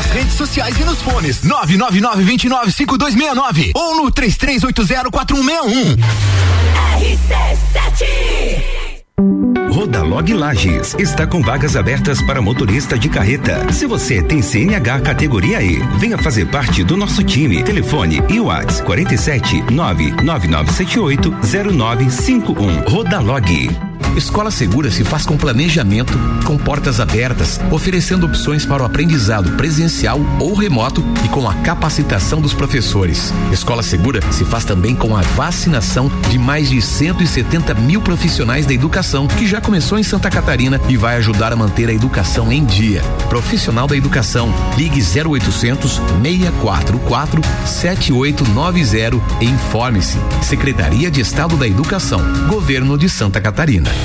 Nas redes sociais e nos fones. 999-295269 ou no 33804161. RC7. Rodalog Lages está com vagas abertas para motorista de carreta. Se você tem CNH categoria E, venha fazer parte do nosso time. Telefone e WhatsApp 47 99978 0951. Rodalog. Escola Segura se faz com planejamento, com portas abertas, oferecendo opções para o aprendizado presencial ou remoto e com a capacitação dos professores. Escola Segura se faz também com a vacinação de mais de 170 mil profissionais da educação, que já começou em Santa Catarina e vai ajudar a manter a educação em dia. Profissional da educação, ligue 0800 644 7890 e informe-se. Secretaria de Estado da Educação, Governo de Santa Catarina.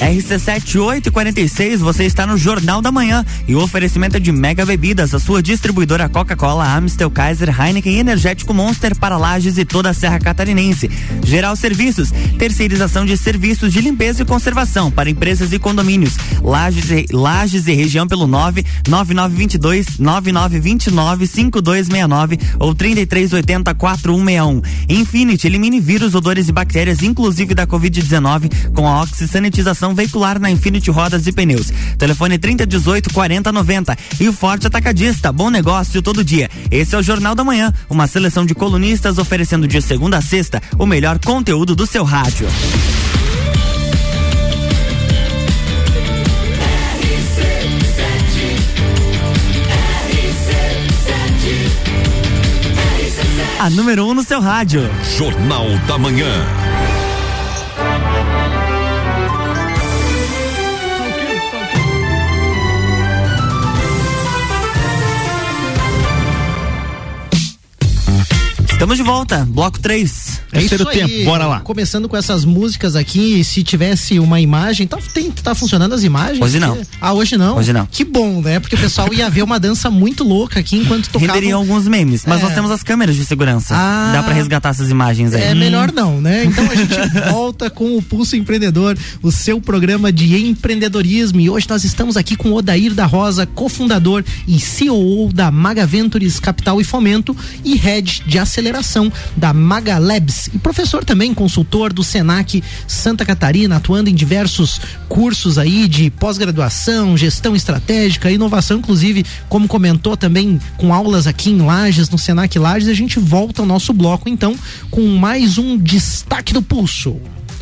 RC7 846, você está no Jornal da Manhã e o oferecimento é de Mega Bebidas, a sua distribuidora Coca-Cola, Amstel, Kaiser, Heineken e Energético Monster para Lages e toda a Serra Catarinense. Geral Serviços, terceirização de serviços de limpeza e conservação para empresas e condomínios. Lages, e- Lages e região pelo 9 9922 9929 5269 ou 3380 4161. Infinity, elimine vírus, odores e bactérias, inclusive da Covid-19, com a oxisanitização veicular na Infinity Rodas e Pneus. Telefone 3018 4090. E o Forte Atacadista, bom negócio todo dia. Esse é o Jornal da Manhã, uma seleção de colunistas oferecendo de segunda a sexta o melhor conteúdo do seu rádio. A número 1 um no seu rádio. Jornal da Manhã. Estamos de volta, bloco 3. É isso aí. Começando com essas músicas aqui, se tivesse uma imagem, tá, tem, tá funcionando as imagens? Hoje não. Ah, hoje não? Hoje não. Que bom, né? Porque o pessoal ia ver uma dança muito louca aqui enquanto tocava. Renderiam alguns memes, mas É. nós temos as câmeras de segurança. Ah. Dá pra resgatar essas imagens aí. É melhor não, né? Então a gente [LAUGHS] volta com o Pulso Empreendedor, o seu programa de empreendedorismo. E hoje nós estamos aqui com o Odair da Rosa, cofundador e CEO da Maga Ventures Capital e Fomento e head de aceleração da Maga Labs e professor também, consultor do Senac Santa Catarina, atuando em diversos cursos aí de pós-graduação, gestão estratégica, inovação, inclusive, como comentou também com aulas aqui em Lages, no Senac Lages, a gente volta ao nosso bloco então com mais um destaque do pulso.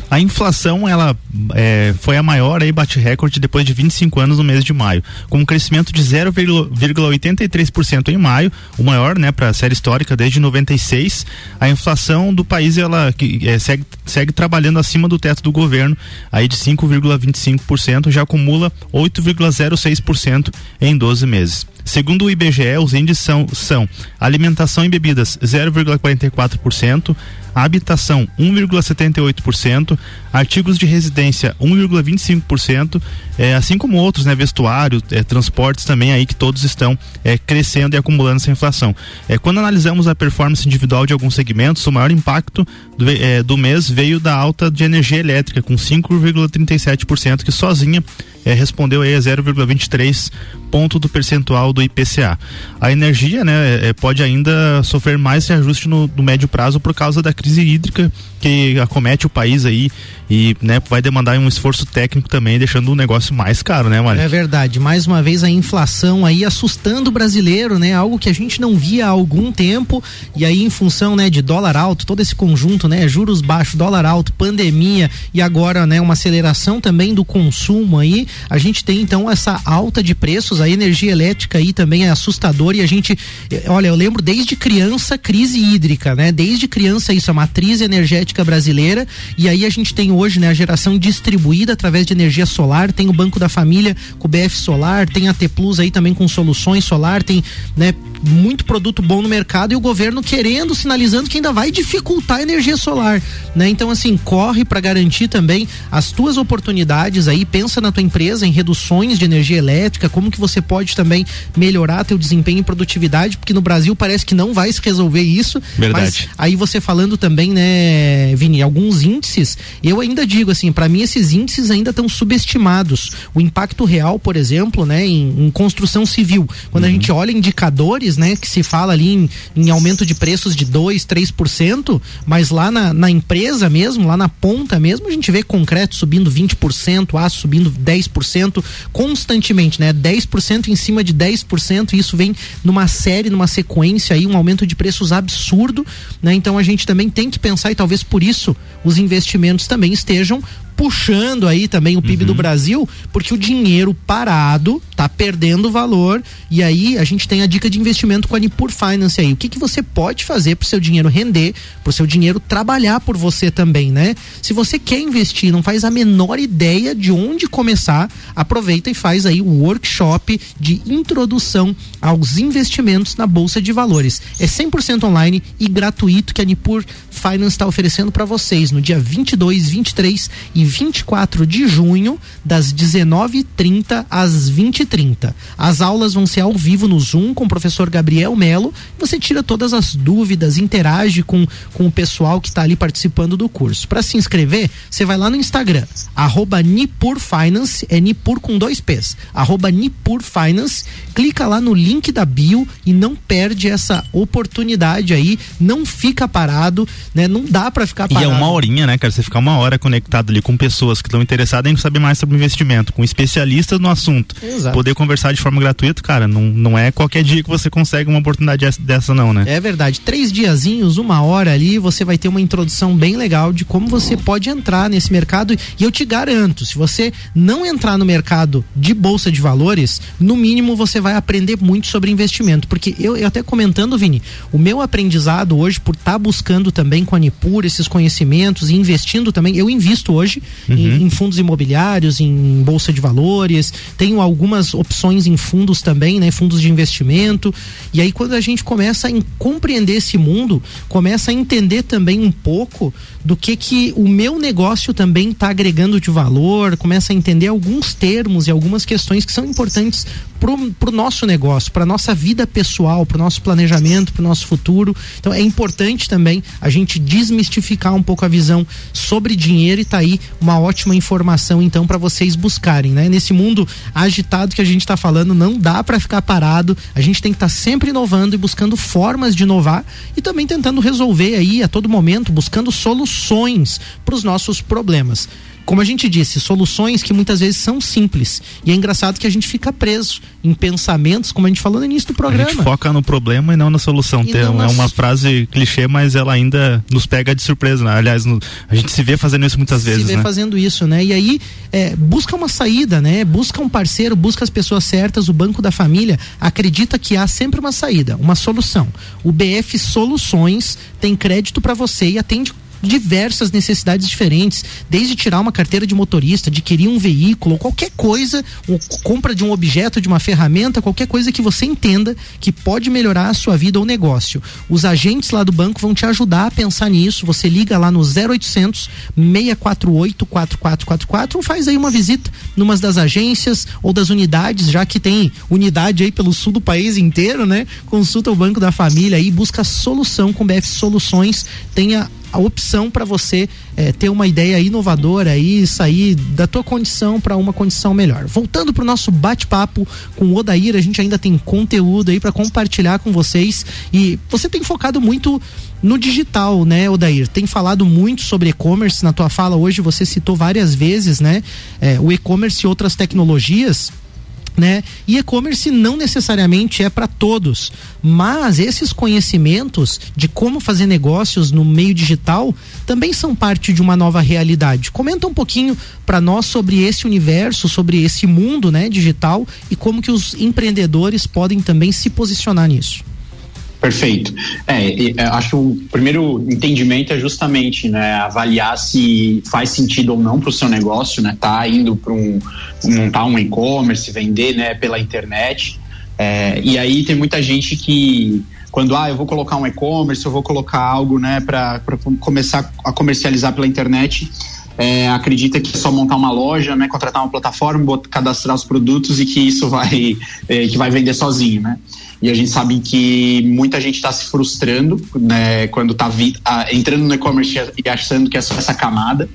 A inflação, ela é, foi a maior aí, bate recorde depois de 25 anos no mês de maio, com um crescimento de 0,83% em maio, o maior, né, para a série histórica desde 96. A inflação do país, ela que, é, segue, segue trabalhando acima do teto do governo, aí de 5,25%, já acumula 8,06% em 12 meses. Segundo o IBGE, os índices são, são alimentação e bebidas 0,44%, habitação 1,78%, artigos de residência 1,25%, é, assim como outros, né, vestuário, é, transportes também aí que todos estão é, crescendo e acumulando essa inflação. É, quando analisamos a performance individual de alguns segmentos, o maior impacto do, é, do mês veio da alta de energia elétrica com 5,37% que sozinha é, respondeu aí a 0,23 ponto do percentual do IPCA. A energia, né, é, pode ainda sofrer mais reajuste no, no médio prazo por causa da crise hídrica que acomete o país aí e né, vai demandar um esforço técnico também, deixando o negócio mais caro, né, Mário? É verdade. Mais uma vez a inflação aí assustando o brasileiro, né? Algo que a gente não via há algum tempo e aí em função, né, de dólar alto, todo esse conjunto, né, juros baixos, dólar alto, pandemia e agora, né, uma aceleração também do consumo aí, a gente tem então essa alta de preços, a energia elétrica aí também é assustadora e a gente, olha, eu lembro desde criança crise hídrica, né? Desde criança isso, a matriz energética brasileira e aí a gente tem hoje, né, a geração distribuída através de energia solar, tem o Banco da Família com o BF Solar, tem a T Plus aí também com soluções solar, tem, né, muito produto bom no mercado e o governo querendo, sinalizando que ainda vai dificultar a energia solar, né? Então assim, corre para garantir também as tuas oportunidades aí, pensa na tua empresa em reduções de energia elétrica, como que você pode também melhorar teu desempenho e produtividade, porque no Brasil parece que não vai se resolver isso. Verdade. Mas aí você falando também, né, Vini, alguns índices, eu ainda digo assim, para mim esses índices ainda estão subestimados. O impacto real, por exemplo, né, em, em construção civil, quando Uhum. a gente olha indicadores, né, que se fala ali em, em aumento de preços de 2, 3%, mas lá na, na empresa mesmo, lá na ponta mesmo, a gente vê concreto subindo 20%, aço subindo 10% constantemente, né? 10% em cima de 10%, e isso vem numa série, numa sequência aí, um aumento de preços absurdo, né? Então a gente também tem que pensar e talvez por isso os investimentos também estejam puxando aí também o PIB do Brasil, porque o dinheiro parado tá perdendo valor e aí a gente tem a dica de investimento com a Nipur Finance aí. O que que você pode fazer pro seu dinheiro render, pro seu dinheiro trabalhar por você também, né? Se você quer investir, não faz a menor ideia de onde começar, aproveita e faz aí o workshop de introdução aos investimentos na bolsa de valores. É 100% online e gratuito que a Nipur Finance está oferecendo para vocês no dia 22, 23 e 24 de junho, das 19h30 às 20h30. As aulas vão ser ao vivo no Zoom com o professor Gabriel Melo. Você tira todas as dúvidas, interage com, com o pessoal que está ali participando do curso. Para se inscrever, você vai lá no Instagram, arroba Nipur Finance, é Nipur com dois P's, arroba Nipur Finance, clica lá no link da bio e não perde essa oportunidade aí, não fica parado, né? Não dá para ficar E parado. é uma horinha, né, cara? Você ficar uma hora conectado ali com pessoas que estão interessadas em saber mais sobre investimento, com especialistas no assunto. Exato. Poder conversar de forma gratuita, cara, não, não é qualquer dia que você consegue uma oportunidade dessa- não, né? É verdade. Três diazinhos, uma hora ali, você vai ter uma introdução bem legal de como você pode entrar nesse mercado. E eu te garanto, se você não entrar no mercado de bolsa de valores, no mínimo você vai aprender muito sobre investimento. Porque eu, eu até comentando, Vini, o meu aprendizado hoje, por estar buscando também com a Nipur esses conhecimentos e investindo também, eu invisto hoje em, em fundos imobiliários, em bolsa de valores, tenho algumas opções em fundos também, né? Fundos de investimento. E aí quando a gente começa a compreender esse mundo, começa a entender também um pouco do que que o meu negócio também está agregando de valor, começa a entender alguns termos e algumas questões que são importantes pro, pro nosso negócio, para nossa vida pessoal, pro nosso planejamento, pro nosso futuro. Então é importante também a gente desmistificar um pouco a visão sobre dinheiro e tá aí uma ótima informação então para vocês buscarem, né? Nesse mundo agitado que a gente está falando, não dá para ficar parado. A gente tem que estar sempre inovando e buscando formas de inovar e também tentando resolver aí a todo momento, buscando soluções para os nossos problemas. Como a gente disse, soluções que muitas vezes são simples. E é engraçado que a gente fica preso em pensamentos, como a gente falou no início do programa. A gente foca no problema e não na solução. Tem- não é uma frase clichê, mas ela ainda nos pega de surpresa. Né? Aliás, no- a gente se vê fazendo isso muitas vezes, se vê né? fazendo isso, né? E aí é, busca uma saída, né? Busca um parceiro, busca as pessoas certas. O Banco da Família acredita que há sempre uma saída, uma solução. O BF Soluções tem crédito para você e atende diversas necessidades diferentes, desde tirar uma carteira de motorista, adquirir um veículo, qualquer coisa, ou compra de um objeto, de uma ferramenta, qualquer coisa que você entenda que pode melhorar a sua vida ou negócio. Os agentes lá do banco vão te ajudar a pensar nisso. Você liga lá no 0800 648 4444 ou faz aí uma visita numa das agências ou das unidades, já que tem unidade aí pelo sul do país inteiro, né? Consulta o Banco da Família aí, busca solução com BF Soluções, tenha a opção para você eh, ter uma ideia inovadora e sair da tua condição para uma condição melhor. Voltando para o nosso bate-papo com o Odair, a gente ainda tem conteúdo aí para compartilhar com vocês e você tem focado muito no digital, né, Odair? Tem falado muito sobre e-commerce na tua fala hoje, você citou várias vezes, né, eh, o e-commerce e outras tecnologias né? E e-commerce não necessariamente é para todos, mas esses conhecimentos de como fazer negócios no meio digital também são parte de uma nova realidade. Comenta um pouquinho para nós sobre esse universo, sobre esse mundo, né, digital e como que os empreendedores podem também se posicionar nisso. Perfeito. É, é, acho que o primeiro entendimento é justamente né, avaliar se faz sentido ou não para o seu negócio, né? Tá indo para um montar um e-commerce, vender né, pela internet. É, e aí tem muita gente que quando ah, eu vou colocar um e-commerce, eu vou colocar algo né, para começar a comercializar pela internet. É, acredita que é só montar uma loja, né, contratar uma plataforma, cadastrar os produtos e que isso vai, [LAUGHS] é, que vai vender sozinho, né? E a gente sabe que muita gente está se frustrando, né, quando está entrando no e-commerce e achando que é só essa camada.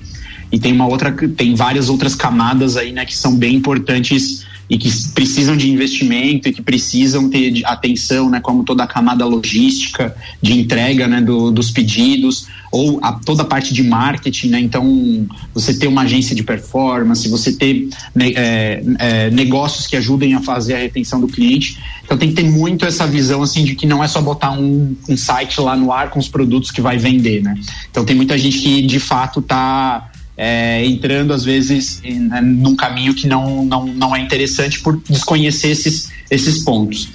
E tem uma outra, tem várias outras camadas aí, né, que são bem importantes e que precisam de investimento e que precisam ter atenção, né, como toda a camada logística de entrega, né, do- dos pedidos ou a, toda a parte de marketing, né, então você ter uma agência de performance, você ter né, é, é, negócios que ajudem a fazer a retenção do cliente, então tem que ter muito essa visão assim de que não é só botar um, um site lá no ar com os produtos que vai vender, né? Então tem muita gente que de fato está é, entrando às vezes em, né, num caminho que não, não, não é interessante por desconhecer esses, esses pontos.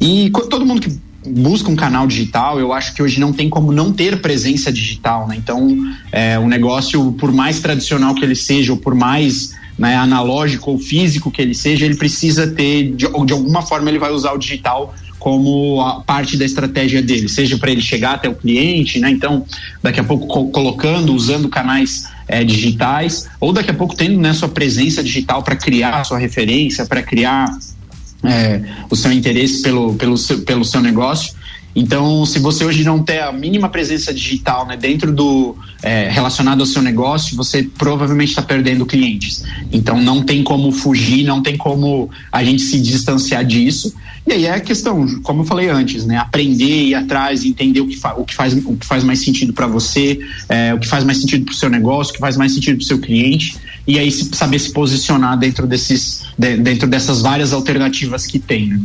E todo mundo que busca um canal digital, eu acho que hoje não tem como não ter presença digital, né? Então, é, um negócio, por mais tradicional que ele seja, ou por mais né, analógico ou físico que ele seja, ele precisa ter, de, de alguma forma ele vai usar o digital como parte da estratégia dele, seja para ele chegar até o cliente, né? Então, daqui a pouco co- colocando, usando canais eh, digitais, ou daqui a pouco tendo né, sua presença digital para criar sua referência, para criar eh, o seu interesse pelo, pelo, seu, pelo seu negócio. Então, se você hoje não tem a mínima presença digital né, dentro do eh, relacionado ao seu negócio, você provavelmente está perdendo clientes. Então, não tem como fugir, não tem como a gente se distanciar disso. E aí é a questão, como eu falei antes, né, aprender, ir atrás, entender o que, o que, faz, o que faz mais sentido para você, eh, o que faz mais sentido para o seu negócio, o que faz mais sentido para o seu cliente, e aí saber se posicionar dentro, desses, de- dentro dessas várias alternativas que tem. Né?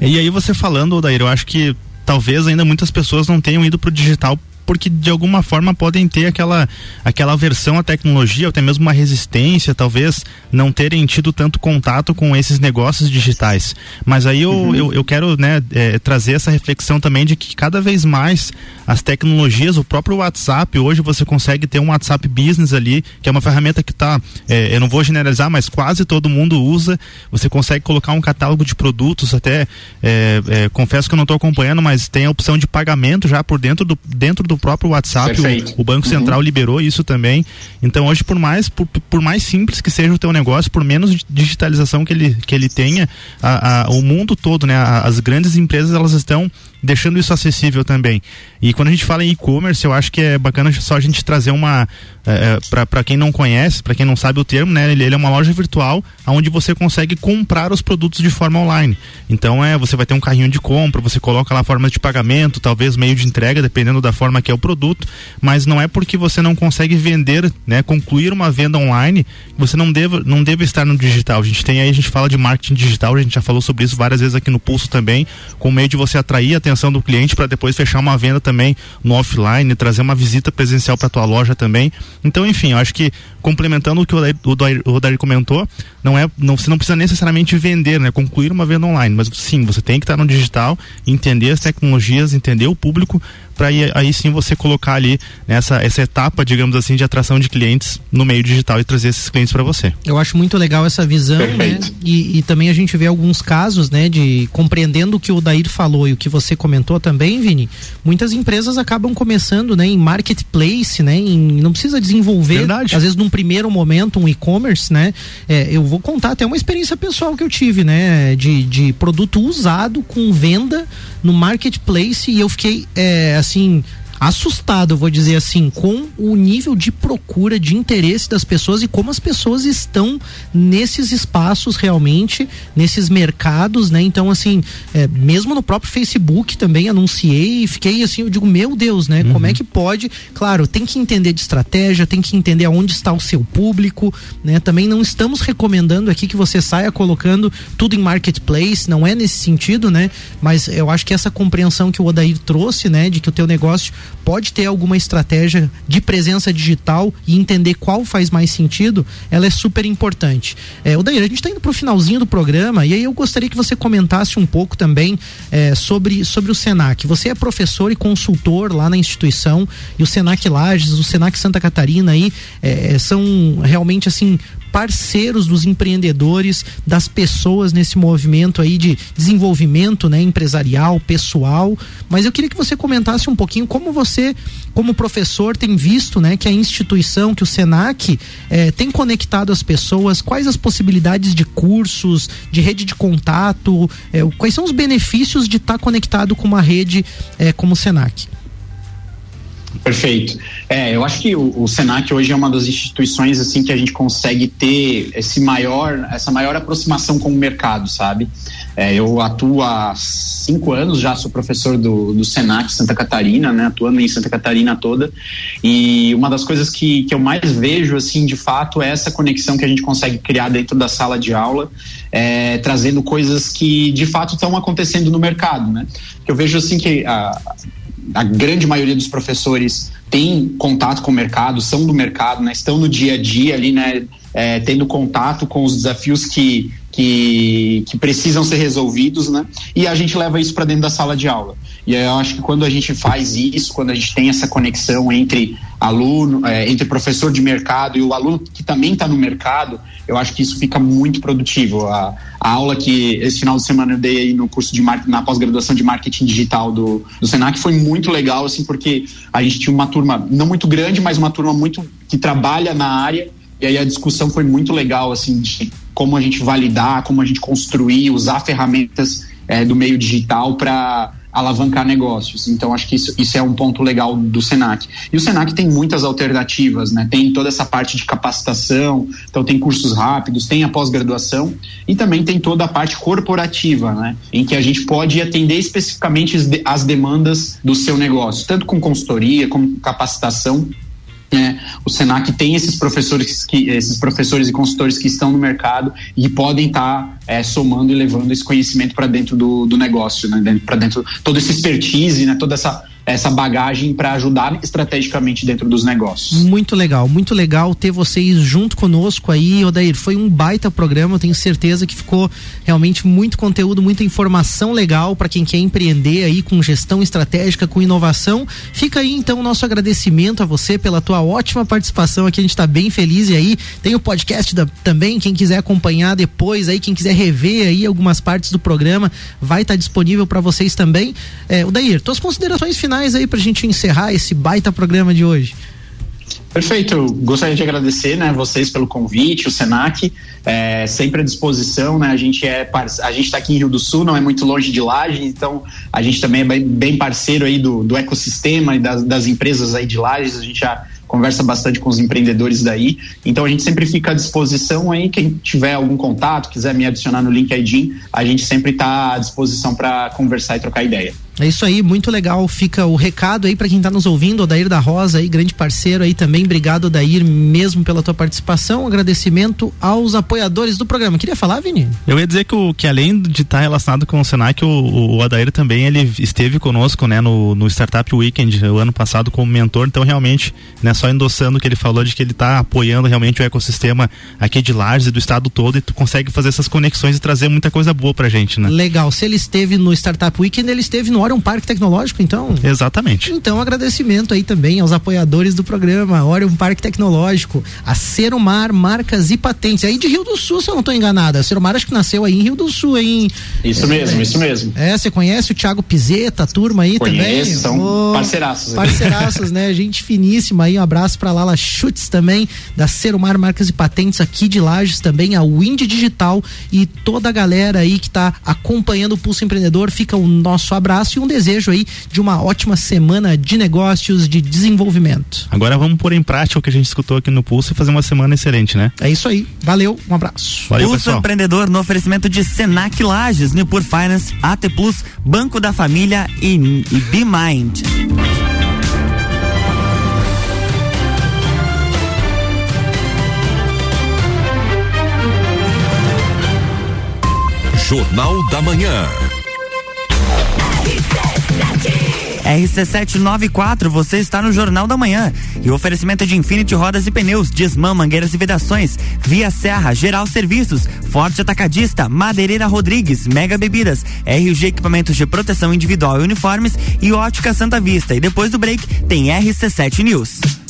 E aí você falando, Odair, eu acho que talvez ainda muitas pessoas não tenham ido pro digital porque de alguma forma podem ter aquela aquela aversão à tecnologia, ou até mesmo uma resistência, talvez não terem tido tanto contato com esses negócios digitais. Mas aí eu, eu, eu quero né, eh, trazer essa reflexão também de que cada vez mais as tecnologias, o próprio WhatsApp, hoje você consegue ter um WhatsApp Business ali, que é uma ferramenta que está, eu não vou generalizar, mas quase todo mundo usa. Você consegue colocar um catálogo de produtos, até eh, eh, confesso que eu não estou acompanhando, mas tem a opção de pagamento já por dentro do, dentro do próprio WhatsApp. O, o Banco Uhum. Central liberou isso também. Então hoje, por mais, por, por mais simples que seja o teu negócio, por menos digitalização que ele, que ele tenha, a, a- o mundo todo, né? a- as grandes empresas elas estão deixando isso acessível também. E quando a gente fala em e-commerce, eu acho que é bacana só a gente trazer uma é, para quem não conhece, para quem não sabe o termo, né? Ele, ele, é uma loja virtual onde você consegue comprar os produtos de forma online. Então é, você vai ter um carrinho de compra, você coloca lá forma de pagamento, talvez meio de entrega, dependendo da forma que é o produto, mas não é porque você não consegue vender, né? Concluir uma venda online, você não deve, não deve estar no digital. A gente tem aí, a gente fala de marketing digital, a gente já falou sobre isso várias vezes aqui no Pulso também, com meio de você atrair a atenção do cliente para depois fechar uma venda também no offline, trazer uma visita presencial para tua loja também. Então, enfim, eu acho que complementando o que o Odair comentou, não é, não, você não precisa necessariamente vender, né? Concluir uma venda online, mas sim, você tem que estar no digital, entender as tecnologias, entender o público para aí, aí sim você colocar ali nessa essa etapa, digamos assim, de atração de clientes no meio digital e trazer esses clientes para você. Eu acho muito legal essa visão, né? E, e, também a gente vê alguns casos, né, de compreendendo o que o Dair falou e o que você comentou também, Vini. Muitas empresas acabam começando, né, em marketplace, né, em, não precisa desenvolver, Verdade. às vezes num primeiro momento um e-commerce, né? É, eu vou contar até uma experiência pessoal que eu tive, né, de, de produto usado com venda no marketplace e eu fiquei é, assim assustado, vou dizer assim, com o nível de procura, de interesse das pessoas e como as pessoas estão nesses espaços realmente, nesses mercados, né? Então, assim, é, mesmo no próprio Facebook também anunciei e fiquei assim, eu digo, meu Deus, né? Uhum. Como é que pode? Claro, tem que entender de estratégia, tem que entender aonde está o seu público, né? Também não estamos recomendando aqui que você saia colocando tudo em marketplace, não é nesse sentido, né? Mas eu acho que essa compreensão que o Odair trouxe, né, de que o teu negócio pode ter alguma estratégia de presença digital e entender qual faz mais sentido, ela é super importante. É, o Daí, a gente está indo para o finalzinho do programa e aí eu gostaria que você comentasse um pouco também é, sobre, sobre o Senac. Você é professor e consultor lá na instituição e o Senac Lages, o Senac Santa Catarina aí é, são realmente assim parceiros dos empreendedores, das pessoas nesse movimento aí de desenvolvimento, né, empresarial, pessoal. Mas eu queria que você comentasse um pouquinho como você, como professor, tem visto, né, que a instituição, que o Senac eh, tem conectado as pessoas, quais as possibilidades de cursos, de rede de contato, eh, quais são os benefícios de estar tá conectado com uma rede eh, como o Senac? Perfeito. É, eu acho que o, o, Senac hoje é uma das instituições assim que a gente consegue ter esse maior, essa maior aproximação com o mercado, sabe? É, eu atuo há cinco anos já, sou professor do, do Senac Santa Catarina, né? Atuando em Santa Catarina toda. E uma das coisas que, que eu mais vejo, assim, de fato, é essa conexão que a gente consegue criar dentro da sala de aula, é, trazendo coisas que de fato estão acontecendo no mercado, né? Eu vejo assim que a, a grande maioria dos professores tem contato com o mercado, são do mercado, né, estão no dia a dia ali, né, é, tendo contato com os desafios que, que, que precisam ser resolvidos, né, e a gente leva isso para dentro da sala de aula. E eu acho que quando a gente faz isso, quando a gente tem essa conexão entre aluno, é, entre professor de mercado e o aluno que também está no mercado, eu acho que isso fica muito produtivo. A, a, aula que esse final de semana eu dei aí no curso de na pós-graduação de marketing digital do, do Senac foi muito legal, assim, porque a gente tinha uma turma não muito grande, mas uma turma muito que trabalha na área. E aí a discussão foi muito legal, assim, de como a gente validar, como a gente construir, usar ferramentas é, do meio digital para alavancar negócios. Então, acho que isso, isso é um ponto legal do Senac. E o Senac tem muitas alternativas, né? Tem toda essa parte de capacitação, então tem cursos rápidos, tem a pós-graduação e também tem toda a parte corporativa, né? Em que a gente pode atender especificamente as demandas do seu negócio, tanto com consultoria, como capacitação né? O Senac tem esses professores que esses professores e consultores que estão no mercado e podem estar tá, é, somando e levando esse conhecimento para dentro do, do negócio, né? para dentro toda essa expertise, né? toda essa essa bagagem para ajudar estrategicamente dentro dos negócios. Muito legal, muito legal ter vocês junto conosco aí, Odair. Foi um baita programa, eu tenho certeza que ficou realmente muito conteúdo, muita informação legal para quem quer empreender aí com gestão estratégica, com inovação. Fica aí então o nosso agradecimento a você pela tua ótima participação aqui, a gente está bem feliz e aí tem o podcast da, também, quem quiser acompanhar depois aí, quem quiser rever aí algumas partes do programa, vai estar tá disponível para vocês também. É, Odair, tuas considerações finais finais aí pra gente encerrar esse baita programa de hoje. Perfeito, gostaria de agradecer, né, vocês pelo convite, o Senac, é, sempre à disposição, né, a gente é, a gente está aqui em Rio do Sul, não é muito longe de Laje, então a gente também é bem, bem parceiro aí do, do ecossistema e das, das empresas aí de Lages, a gente já conversa bastante com os empreendedores daí. Então a gente sempre fica à disposição aí, quem tiver algum contato, quiser me adicionar no LinkedIn, a gente sempre está à disposição para conversar e trocar ideia. É isso aí, muito legal. Fica o recado aí para quem está nos ouvindo, Odair da Rosa aí, grande parceiro aí também. Obrigado, Odair, mesmo pela tua participação. Agradecimento aos apoiadores do programa. Queria falar, Vini? Eu ia dizer que, o, que além de estar tá relacionado com o Senac, o, o Odair também ele esteve conosco, né, no, no Startup Weekend o ano passado como mentor. Então, realmente, né, só endossando o que ele falou de que ele está apoiando realmente o ecossistema aqui de Lages e do estado todo e tu consegue fazer essas conexões e trazer muita coisa boa pra gente, né? Legal. Se ele esteve no Startup Weekend, ele esteve no Orion Parque Tecnológico, então? Exatamente. Então, agradecimento aí também aos apoiadores do programa, Orion Parque Tecnológico, a Serumar Marcas e Patentes, aí de Rio do Sul, se eu não estou enganada. A Serumar acho que nasceu aí em Rio do Sul, hein? Isso é, mesmo, isso mesmo. É, você conhece o Thiago Pizeta, a turma aí Conheço, também? são oh, parceiraços. Parceiraços, né? [LAUGHS] Gente finíssima aí, um abraço pra Lala Chutes também, da Serumar Marcas e Patentes aqui de Lages também, a Wind Digital e toda a galera aí que está acompanhando o Pulso Empreendedor, fica o nosso abraço e um desejo aí de uma ótima semana de negócios, de desenvolvimento. Agora vamos pôr em prática o que a gente escutou aqui no Pulso e fazer uma semana excelente, né? É isso aí. Valeu, um abraço. Valeu, Pulso pessoal. Empreendedor no oferecimento de Senac Lages, Newport Finance, AT Plus, Banco da Família e, e BeMind. Jornal da Manhã. RC794, você está no Jornal da Manhã. E oferecimento de Infinity Rodas e Pneus, Desmã, Mangueiras e Vedações, Via Serra, Geral Serviços, Forte Atacadista, Madeireira Rodrigues, Mega Bebidas, RG Equipamentos de Proteção Individual e Uniformes e Ótica Santa Vista. E depois do break tem RC7 News.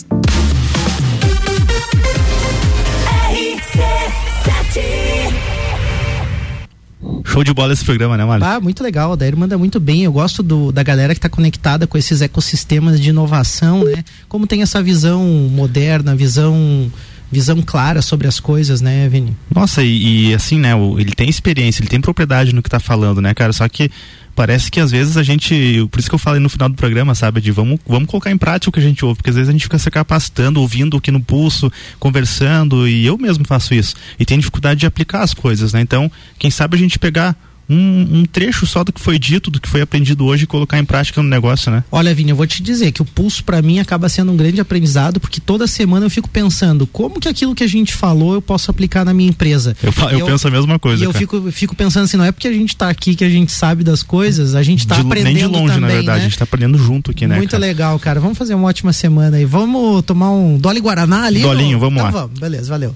Show de bola esse programa, né, Mário? Ah, muito legal. A Daír manda muito bem. Eu gosto do, da galera que está conectada com esses ecossistemas de inovação, né? Como tem essa visão moderna, visão visão clara sobre as coisas, né, Vini? Nossa, e, e assim, né, o, ele tem experiência, ele tem propriedade no que está falando, né, cara? Só que parece que às vezes a gente, por isso que eu falei no final do programa, sabe, de vamos, vamos colocar em prática o que a gente ouve, porque às vezes a gente fica se capacitando, ouvindo aqui no pulso, conversando, e eu mesmo faço isso, e tem dificuldade de aplicar as coisas, né? Então, quem sabe a gente pegar um, um, trecho só do que foi dito, do que foi aprendido hoje e colocar em prática no negócio, né? Olha, Vini, eu vou te dizer que o pulso para mim acaba sendo um grande aprendizado, porque toda semana eu fico pensando como que aquilo que a gente falou eu posso aplicar na minha empresa. Eu, eu, eu penso a mesma coisa. E eu fico, fico pensando assim, não é porque a gente tá aqui que a gente sabe das coisas, a gente tá de, aprendendo nem de longe, também, na verdade, né? a gente tá aprendendo junto aqui, né? Muito cara? legal, cara. Vamos fazer uma ótima semana aí. Vamos tomar um Dolly Guaraná ali? Dolinho, vamos então lá. Vamos, beleza, valeu.